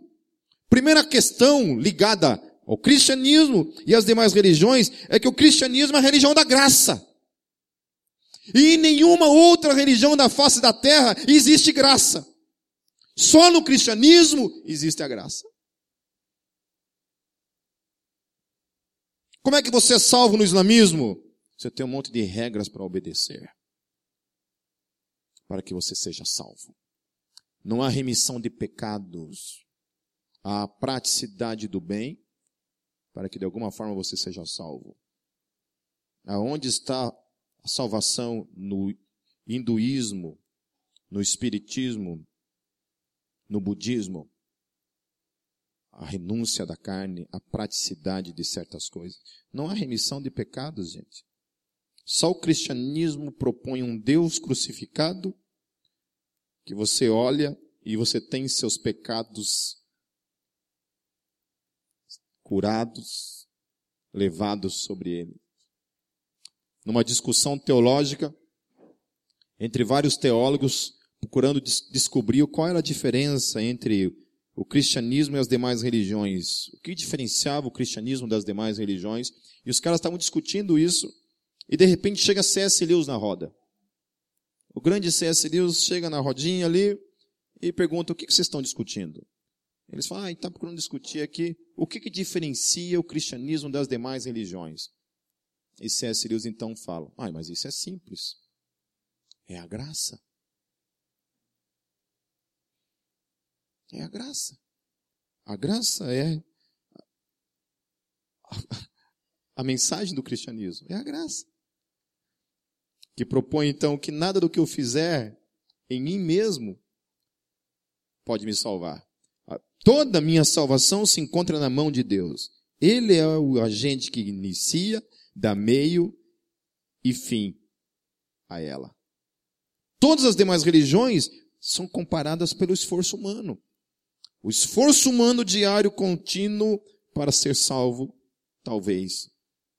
Primeira questão ligada ao cristianismo e às demais religiões é que o cristianismo é a religião da graça. E em nenhuma outra religião da face da terra existe graça. Só no cristianismo existe a graça. Como é que você é salvo no islamismo? Você tem um monte de regras para obedecer. Para que você seja salvo. Não há remissão de pecados. Há praticidade do bem para que de alguma forma você seja salvo. Aonde está a salvação no hinduísmo, no espiritismo, no budismo, a renúncia da carne, a praticidade de certas coisas. Não há remissão de pecados, gente. Só o cristianismo propõe um Deus crucificado que você olha e você tem seus pecados curados, levados sobre ele numa discussão teológica entre vários teólogos, procurando des descobrir qual era a diferença entre o cristianismo e as demais religiões. O que diferenciava o cristianismo das demais religiões? E os caras estavam discutindo isso, e de repente chega C.S. Lewis na roda. O grande C.S. Lewis chega na rodinha ali e pergunta: o que vocês estão discutindo? Eles falam: ah, está procurando discutir aqui o que, que diferencia o cristianismo das demais religiões. E C.S. Lewis então fala: ah, mas isso é simples. É a graça. É a graça. A graça é a, mensagem do cristianismo. É a graça. Que propõe então que nada do que eu fizer em mim mesmo pode me salvar. Toda a minha salvação se encontra na mão de Deus. Ele é o agente que inicia dá meio e fim a ela. Todas as demais religiões são comparadas pelo esforço humano. O esforço humano diário contínuo para ser salvo, talvez,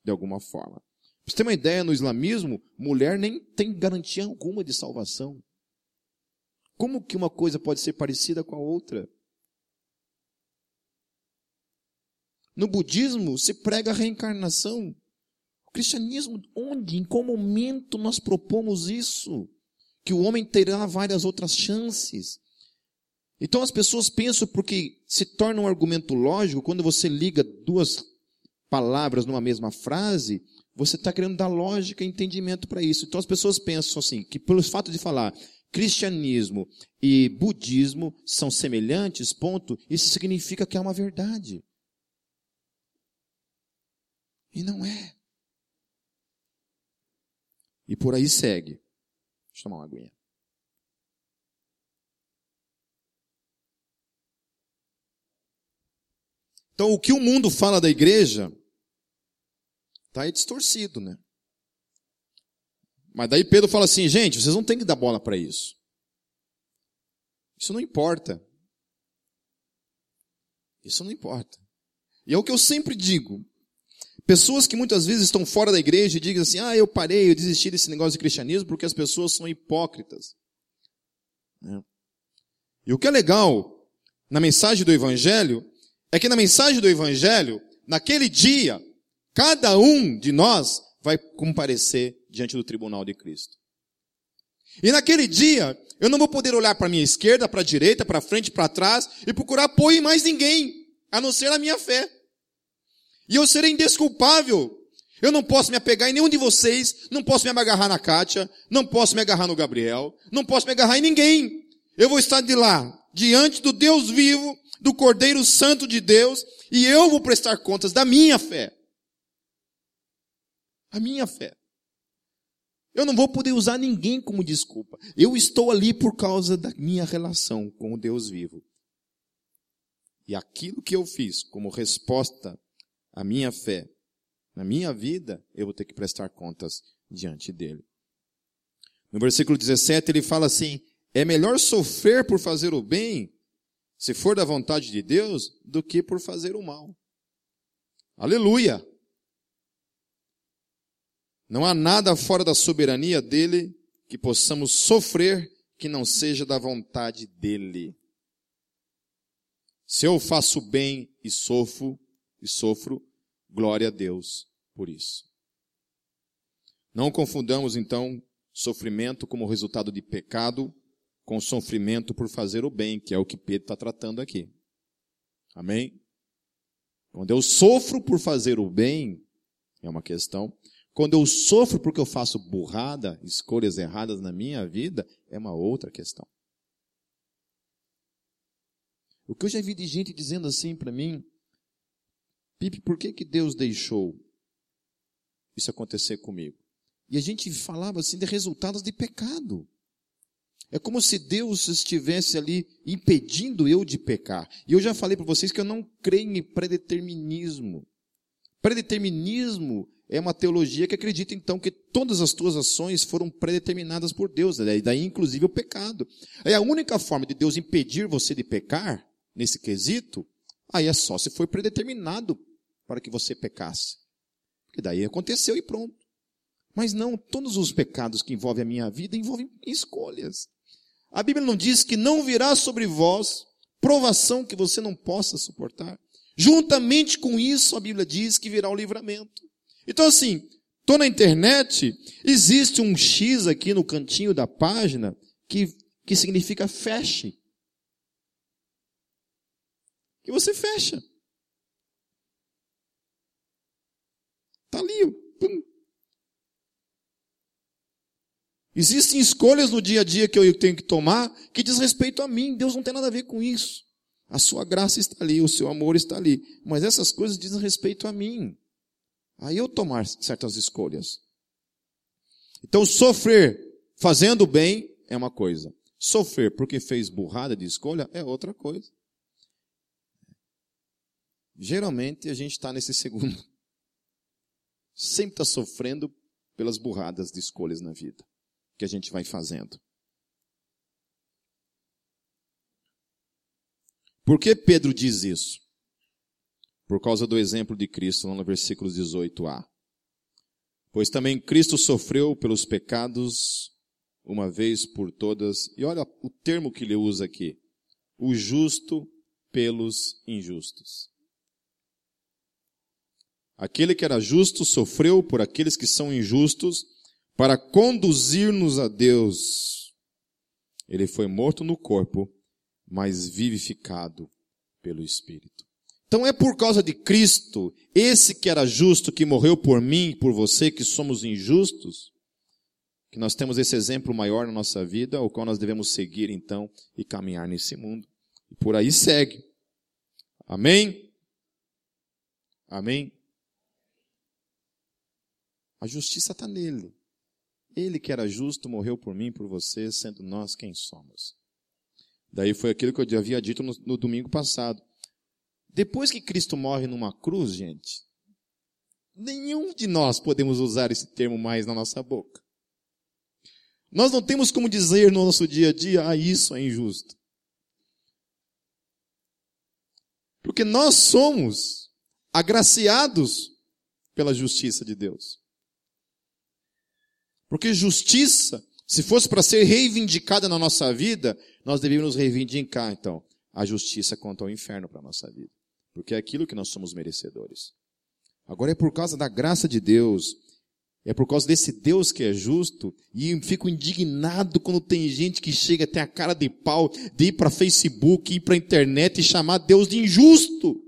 de alguma forma. Para você ter uma ideia, no islamismo, mulher nem tem garantia alguma de salvação. Como que uma coisa pode ser parecida com a outra? No budismo se prega a reencarnação. Cristianismo, onde, em qual momento nós propomos isso? Que o homem terá várias outras chances. Então as pessoas pensam porque se torna um argumento lógico quando você liga duas palavras numa mesma frase, você está querendo dar lógica e entendimento para isso. Então as pessoas pensam assim, que pelo fato de falar cristianismo e budismo são semelhantes, ponto, isso significa que é uma verdade. E não é. E por aí segue. Deixa eu tomar uma aguinha. Então, o que o mundo fala da igreja está aí distorcido, né? Mas daí Pedro fala assim, gente, vocês não têm que dar bola para isso. Isso não importa. Isso não importa. E é o que eu sempre digo. Pessoas que muitas vezes estão fora da igreja e dizem assim, ah, eu parei, eu desisti desse negócio de cristianismo porque as pessoas são hipócritas. É. E o que é legal na mensagem do evangelho é que na mensagem do evangelho, naquele dia, cada um de nós vai comparecer diante do tribunal de Cristo. E naquele dia, eu não vou poder olhar para a minha esquerda, para a direita, para frente, para trás e procurar apoio em mais ninguém, a não ser a minha fé. E eu serei indesculpável. Eu não posso me apegar em nenhum de vocês, não posso me agarrar na Kátia, não posso me agarrar no Gabriel, não posso me agarrar em ninguém. Eu vou estar de lá, diante do Deus vivo, do Cordeiro Santo de Deus, e eu vou prestar contas da minha fé. A minha fé. Eu não vou poder usar ninguém como desculpa. Eu estou ali por causa da minha relação com o Deus vivo. E aquilo que eu fiz como resposta à minha fé, na minha vida, eu vou ter que prestar contas diante dele. No versículo 17 ele fala assim: é melhor sofrer por fazer o bem, se for da vontade de Deus, do que por fazer o mal. Aleluia! Não há nada fora da soberania dele que possamos sofrer que não seja da vontade dele. Se eu faço bem e sofro, e sofro, glória a Deus por isso. Não confundamos então sofrimento como resultado de pecado com sofrimento por fazer o bem, que é o que Pedro está tratando aqui. Amém? Quando eu sofro por fazer o bem, é uma questão. Quando eu sofro porque eu faço burrada, escolhas erradas na minha vida, é uma outra questão. O que eu já vi de gente dizendo assim para mim, Pipe, por que, que Deus deixou isso acontecer comigo? E a gente falava assim de resultados de pecado. É como se Deus estivesse ali impedindo eu de pecar. E eu já falei para vocês que eu não creio em predeterminismo. Predeterminismo é uma teologia que acredita então que todas as tuas ações foram predeterminadas por Deus, né? daí inclusive o pecado. Aí a única forma de Deus impedir você de pecar, nesse quesito, aí é só se foi predeterminado para que você pecasse. Porque daí aconteceu e pronto. Mas não, todos os pecados que envolvem a minha vida envolvem escolhas. A Bíblia não diz que não virá sobre vós provação que você não possa suportar. Juntamente com isso, a Bíblia diz que virá o livramento. Então assim, tô na internet, existe um X aqui no cantinho da página que, que significa feche. Que você fecha. Tá ali, pum. Existem escolhas no dia a dia que eu tenho que tomar que diz respeito a mim. Deus não tem nada a ver com isso. A sua graça está ali, o seu amor está ali. Mas essas coisas dizem respeito a mim a eu tomar certas escolhas. Então, sofrer fazendo bem é uma coisa. Sofrer porque fez burrada de escolha é outra coisa. Geralmente a gente está nesse segundo. (laughs) Sempre está sofrendo pelas burradas de escolhas na vida que a gente vai fazendo. Por que Pedro diz isso? por causa do exemplo de Cristo, lá no versículo 18a. Pois também Cristo sofreu pelos pecados uma vez por todas, e olha o termo que ele usa aqui: o justo pelos injustos. Aquele que era justo sofreu por aqueles que são injustos para conduzir-nos a Deus. Ele foi morto no corpo, mas vivificado pelo Espírito. Então é por causa de Cristo, esse que era justo, que morreu por mim por você, que somos injustos, que nós temos esse exemplo maior na nossa vida, o qual nós devemos seguir então e caminhar nesse mundo. E por aí segue. Amém? Amém? A justiça está nele. Ele que era justo morreu por mim, por você, sendo nós quem somos. Daí foi aquilo que eu havia dito no, no domingo passado. Depois que Cristo morre numa cruz, gente, nenhum de nós podemos usar esse termo mais na nossa boca. Nós não temos como dizer no nosso dia a dia, ah, isso é injusto. Porque nós somos agraciados pela justiça de Deus. Porque justiça, se fosse para ser reivindicada na nossa vida, nós deveríamos reivindicar, então, a justiça quanto ao inferno para a nossa vida. Porque é aquilo que nós somos merecedores. Agora é por causa da graça de Deus, é por causa desse Deus que é justo, e fico indignado quando tem gente que chega até a cara de pau de ir para Facebook, ir para internet e chamar Deus de injusto.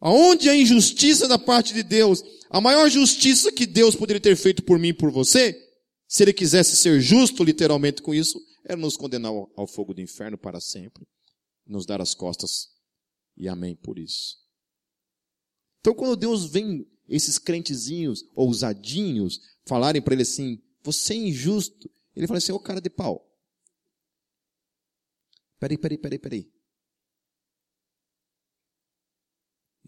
Aonde a injustiça da parte de Deus? A maior justiça que Deus poderia ter feito por mim e por você, se ele quisesse ser justo literalmente com isso, era nos condenar ao fogo do inferno para sempre, nos dar as costas e amém por isso. Então quando Deus vem esses crentezinhos ousadinhos falarem para ele assim, você é injusto, ele fala assim, ô cara de pau. Peraí, peraí, peraí, peraí.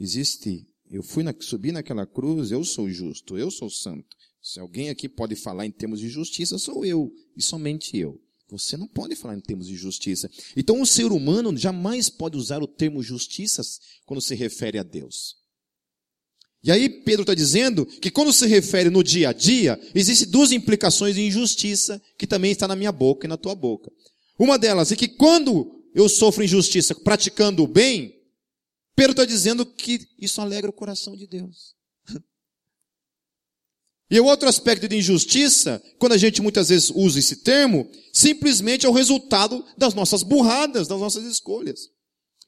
Existe, eu fui na, subi naquela cruz, eu sou justo, eu sou santo. Se alguém aqui pode falar em termos de justiça, sou eu, e somente eu. Você não pode falar em termos de justiça. Então o ser humano jamais pode usar o termo justiça quando se refere a Deus. E aí Pedro está dizendo que quando se refere no dia a dia, existem duas implicações de injustiça que também está na minha boca e na tua boca. Uma delas é que quando eu sofro injustiça praticando o bem, Pedro está dizendo que isso alegra o coração de Deus. E o outro aspecto de injustiça, quando a gente muitas vezes usa esse termo, simplesmente é o resultado das nossas burradas, das nossas escolhas.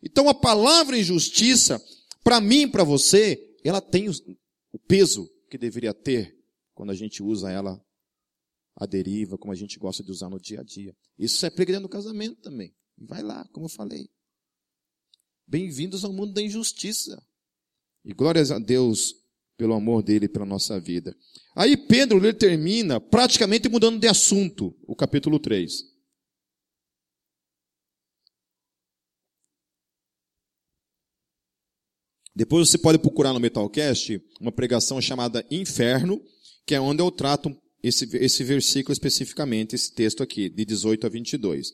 Então a palavra injustiça, para mim para você, ela tem o peso que deveria ter quando a gente usa ela à deriva, como a gente gosta de usar no dia a dia. Isso é pregar no casamento também. Vai lá, como eu falei. Bem-vindos ao mundo da injustiça. E glórias a Deus pelo amor dele pela nossa vida. Aí Pedro ele termina praticamente mudando de assunto o capítulo 3. Depois você pode procurar no Metalcast uma pregação chamada Inferno, que é onde eu trato esse, esse versículo especificamente, esse texto aqui, de 18 a 22.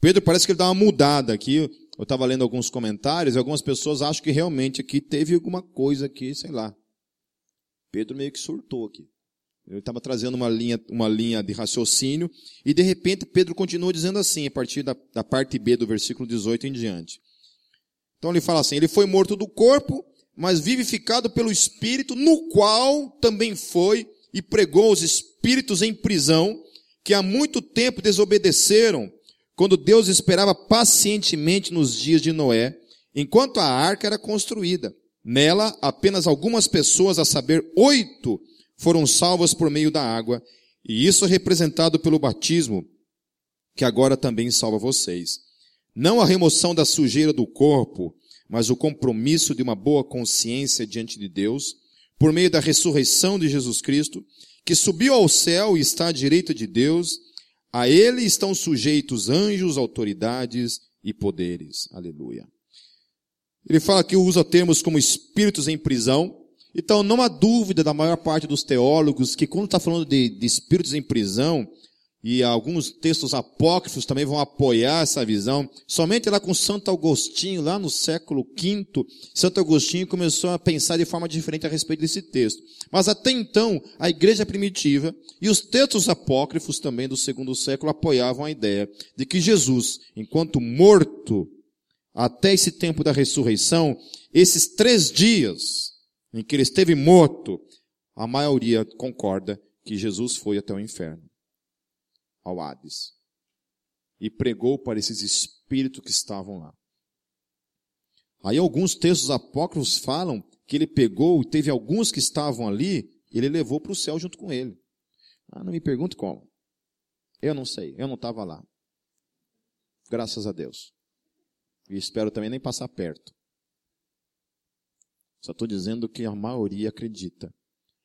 Pedro parece que ele dá uma mudada aqui. Eu estava lendo alguns comentários e algumas pessoas acham que realmente aqui teve alguma coisa aqui, sei lá. Pedro meio que surtou aqui. Ele estava trazendo uma linha, uma linha de raciocínio e de repente Pedro continua dizendo assim, a partir da, da parte B do versículo 18 em diante. Então ele fala assim: ele foi morto do corpo, mas vivificado pelo Espírito, no qual também foi e pregou os espíritos em prisão, que há muito tempo desobedeceram, quando Deus esperava pacientemente nos dias de Noé, enquanto a arca era construída. Nela, apenas algumas pessoas, a saber, oito, foram salvas por meio da água, e isso é representado pelo batismo, que agora também salva vocês. Não a remoção da sujeira do corpo, mas o compromisso de uma boa consciência diante de Deus, por meio da ressurreição de Jesus Cristo, que subiu ao céu e está à direita de Deus, a ele estão sujeitos anjos, autoridades e poderes. Aleluia. Ele fala que usa termos como espíritos em prisão. Então não há dúvida da maior parte dos teólogos que quando está falando de, de espíritos em prisão, e alguns textos apócrifos também vão apoiar essa visão. Somente lá com Santo Agostinho, lá no século V, Santo Agostinho começou a pensar de forma diferente a respeito desse texto. Mas até então, a igreja primitiva e os textos apócrifos também do segundo século apoiavam a ideia de que Jesus, enquanto morto, até esse tempo da ressurreição, esses três dias em que ele esteve morto, a maioria concorda que Jesus foi até o inferno ao Hades e pregou para esses espíritos que estavam lá. Aí alguns textos apócrifos falam que ele pegou e teve alguns que estavam ali, ele levou para o céu junto com ele. Ah, não me pergunte como. Eu não sei, eu não estava lá. Graças a Deus. E espero também nem passar perto. Só estou dizendo que a maioria acredita.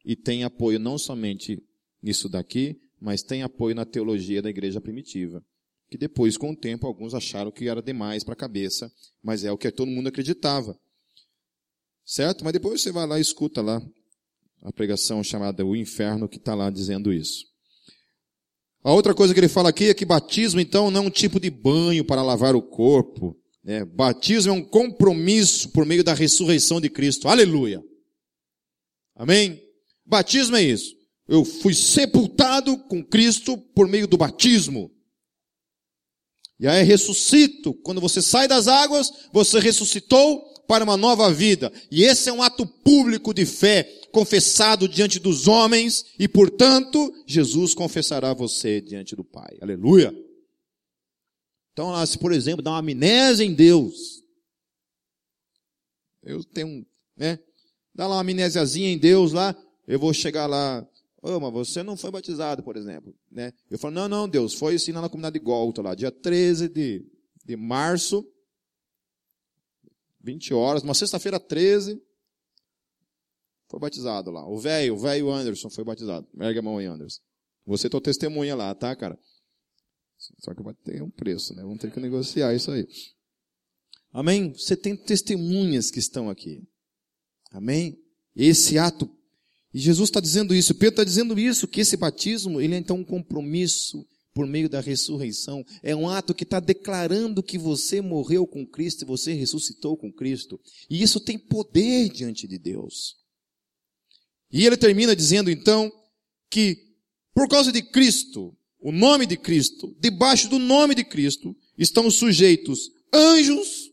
E tem apoio não somente nisso daqui, mas tem apoio na teologia da igreja primitiva. Que depois, com o tempo, alguns acharam que era demais para a cabeça, mas é o que todo mundo acreditava. Certo? Mas depois você vai lá e escuta lá a pregação chamada O Inferno, que está lá dizendo isso. A outra coisa que ele fala aqui é que batismo, então, não é um tipo de banho para lavar o corpo. Né? Batismo é um compromisso por meio da ressurreição de Cristo. Aleluia. Amém? Batismo é isso. Eu fui sepultado com Cristo por meio do batismo. E aí ressuscito. Quando você sai das águas, você ressuscitou para uma nova vida. E esse é um ato público de fé, confessado diante dos homens, e portanto, Jesus confessará você diante do Pai. Aleluia. Então, se por exemplo, dá uma amnésia em Deus, eu tenho né? Dá lá uma amnésiazinha em Deus lá, eu vou chegar lá, oh, mas você não foi batizado, por exemplo, né? Eu falo, não, não, Deus, foi assim lá na comunidade de Golta, lá, dia 13 de, de março, 20 horas, uma sexta-feira 13, foi batizado lá. O velho, o velho Anderson foi batizado. Ergue a mão aí, Anderson. Você é tua testemunha lá, tá, cara? Só que vai ter um preço, né? Vamos ter que negociar isso aí. Amém? Você tem testemunhas que estão aqui. Amém? Esse ato. E Jesus está dizendo isso, Pedro está dizendo isso, que esse batismo, ele é então um compromisso por meio da ressurreição. É um ato que está declarando que você morreu com Cristo e você ressuscitou com Cristo. E isso tem poder diante de Deus. E ele termina dizendo então que por causa de Cristo, o nome de Cristo, debaixo do nome de Cristo, estão sujeitos anjos,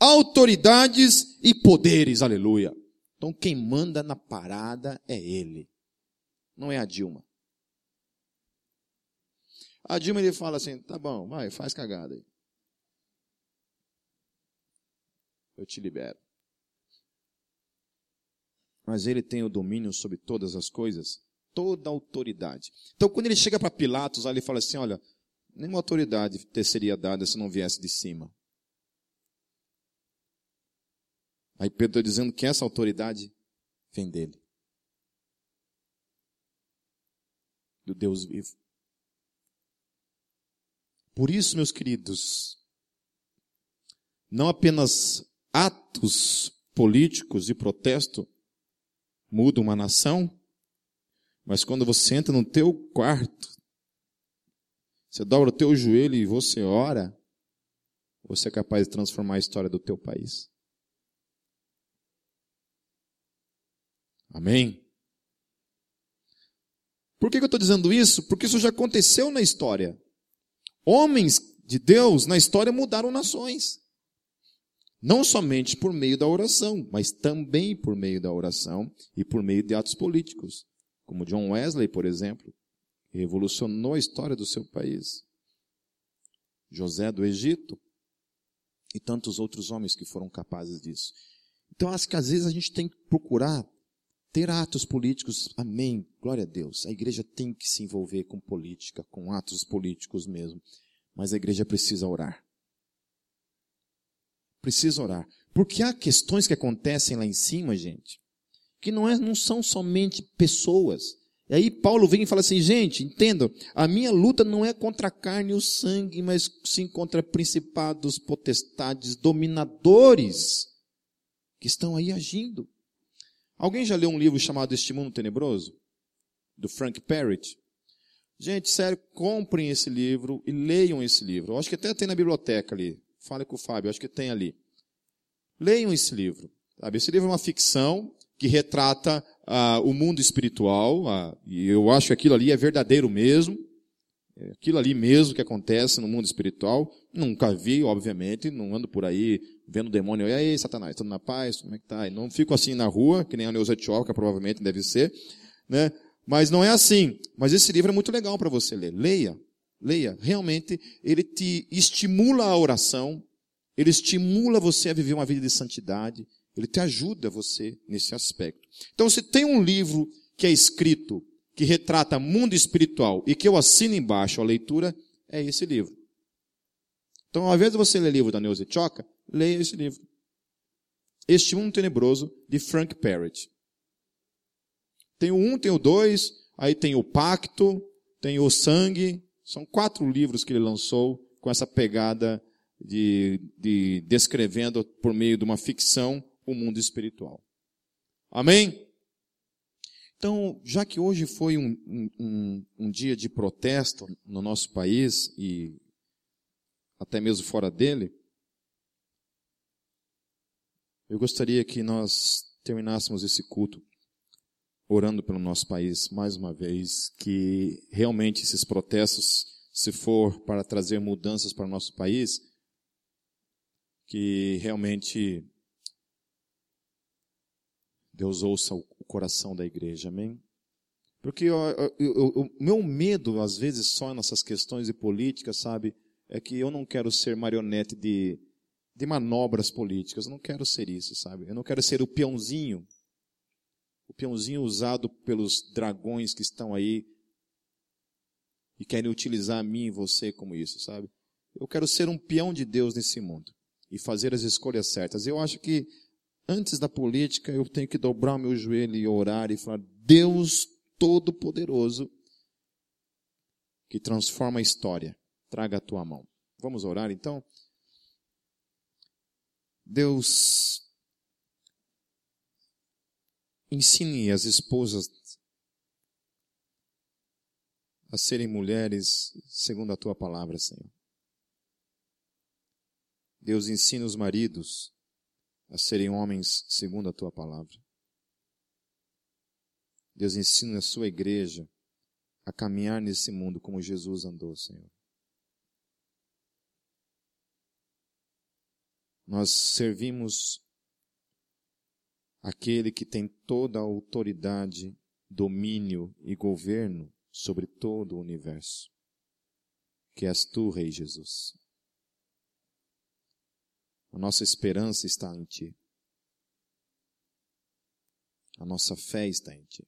autoridades e poderes, aleluia. Então quem manda na parada é ele, não é a Dilma. A Dilma ele fala assim: tá bom, vai, faz cagada aí. Eu te libero. Mas ele tem o domínio sobre todas as coisas toda a autoridade. Então, quando ele chega para Pilatos, ele fala assim: olha, nenhuma autoridade te seria dada se não viesse de cima. Aí Pedro está dizendo que essa autoridade vem dele. Do Deus vivo. Por isso, meus queridos, não apenas atos políticos de protesto mudam uma nação, mas quando você entra no teu quarto, você dobra o teu joelho e você ora, você é capaz de transformar a história do teu país. Amém? Por que, eu estou dizendo isso? Porque isso já aconteceu na história. Homens de Deus na história mudaram nações. Não somente por meio da oração, mas também por meio da oração e por meio de atos políticos como John Wesley, por exemplo, revolucionou a história do seu país. José do Egito e tantos outros homens que foram capazes disso. Então, acho que às vezes a gente tem que procurar ter atos políticos. Amém. Glória a Deus. A igreja tem que se envolver com política, com atos políticos mesmo. Mas a igreja precisa orar. Precisa orar. Porque há questões que acontecem lá em cima, gente, que não, é, não são somente pessoas. E aí Paulo vem e fala assim, gente, entendam, a minha luta não é contra a carne e o sangue, mas sim contra principados, potestades, dominadores que estão aí agindo. Alguém já leu um livro chamado Este Mundo Tenebroso? Do Frank Perrett? Gente, sério, comprem esse livro e leiam esse livro. Eu acho que até tem na biblioteca ali. Fale com o Fábio, acho que tem ali. Leiam esse livro. Sabe? Esse livro é uma ficção, que retrata ah, o mundo espiritual, ah, e eu acho que aquilo ali é verdadeiro mesmo, aquilo ali mesmo que acontece no mundo espiritual. Nunca vi, obviamente, não ando por aí vendo demônio, e aí, Satanás, tudo na paz, como é que tá? E não fico assim na rua, que nem a Neuza Etiópica provavelmente deve ser, né? Mas não é assim. Mas esse livro é muito legal para você ler. Leia, leia. Realmente, ele te estimula a oração, ele estimula você a viver uma vida de santidade, ele te ajuda você nesse aspecto. Então, se tem um livro que é escrito, que retrata mundo espiritual e que eu assino embaixo a leitura, é esse livro. Então, ao invés de você ler livro da Neuza Choca, leia esse livro. Este Mundo Tenebroso, de Frank Perrett. Tem o um, tem o dois, aí tem o Pacto, tem o Sangue. São quatro livros que ele lançou com essa pegada de, de descrevendo por meio de uma ficção o mundo espiritual. Amém? Então, já que hoje foi um, um, um, dia de protesto no nosso país e até mesmo fora dele, Eu gostaria que nós terminássemos esse culto orando pelo nosso país mais uma vez, que realmente esses protestos, se for para trazer mudanças para o nosso país, que realmente Deus ouça o coração da igreja, amém? Porque o meu medo, às vezes, só nessas questões de política, sabe, é que eu não quero ser marionete de, de manobras políticas, eu não quero ser isso, sabe? Eu não quero ser o peãozinho o peãozinho usado pelos dragões que estão aí e querem utilizar a mim e você como isso, sabe? Eu quero ser um peão de Deus nesse mundo e fazer as escolhas certas. Eu acho que antes da política eu tenho que dobrar meu joelho e orar e falar: Deus Todo-Poderoso que transforma a história, traga a tua mão. Vamos orar então? Deus Ensine as esposas a serem mulheres segundo a tua palavra, Senhor. Deus ensina os maridos a serem homens segundo a tua palavra. Deus ensina a sua igreja a caminhar nesse mundo como Jesus andou, Senhor. Nós servimos aquele que tem toda a autoridade, domínio e governo sobre todo o universo, que és tu, Rei Jesus. A nossa esperança está em ti. A nossa fé está em ti.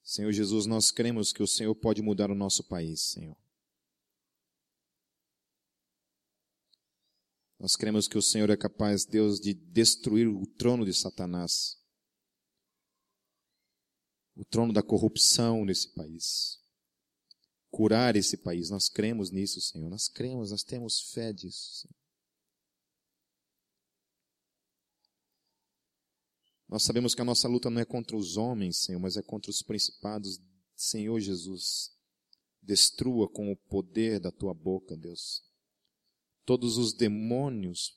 Senhor Jesus, nós cremos que o Senhor pode mudar o nosso país, Senhor. Nós cremos que o Senhor é capaz, Deus, de destruir o trono de Satanás. O trono da corrupção nesse país. Curar esse país. Nós cremos nisso, Senhor. Nós cremos, nós temos fé disso, Senhor. Nós sabemos que a nossa luta não é contra os homens, Senhor, mas é contra os principados. Senhor Jesus, destrua com o poder da tua boca, Deus todos os demônios,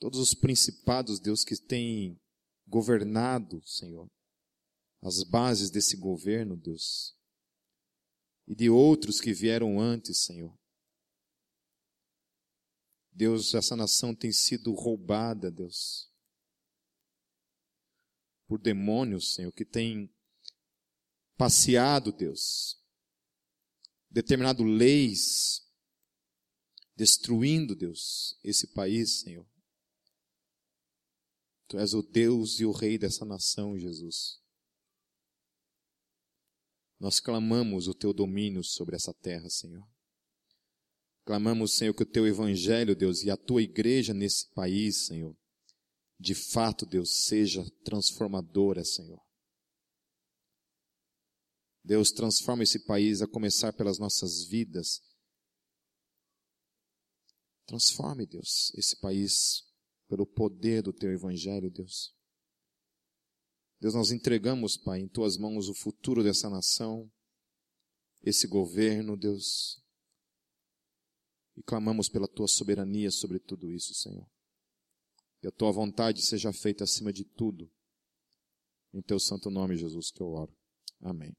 todos os principados, Deus, que têm governado, Senhor, as bases desse governo, Deus, e de outros que vieram antes, Senhor. Deus, essa nação tem sido roubada, Deus, por demônios, Senhor, que têm passeado, Deus, determinado leis destruindo, Deus, esse país, Senhor. Tu és o Deus e o Rei dessa nação, Jesus. Nós clamamos o teu domínio sobre essa terra, Senhor. Clamamos, Senhor, que o teu evangelho, Deus, e a tua igreja nesse país, Senhor, de fato, Deus, seja transformadora, Senhor. Deus, transforma esse país a começar pelas nossas vidas Transforme, Deus, esse país pelo poder do teu evangelho, Deus. Deus, nós entregamos, Pai, em tuas mãos o futuro dessa nação, esse governo, Deus. E clamamos pela tua soberania sobre tudo isso, Senhor. Que a tua vontade seja feita acima de tudo. Em teu santo nome, Jesus, que eu oro. Amém.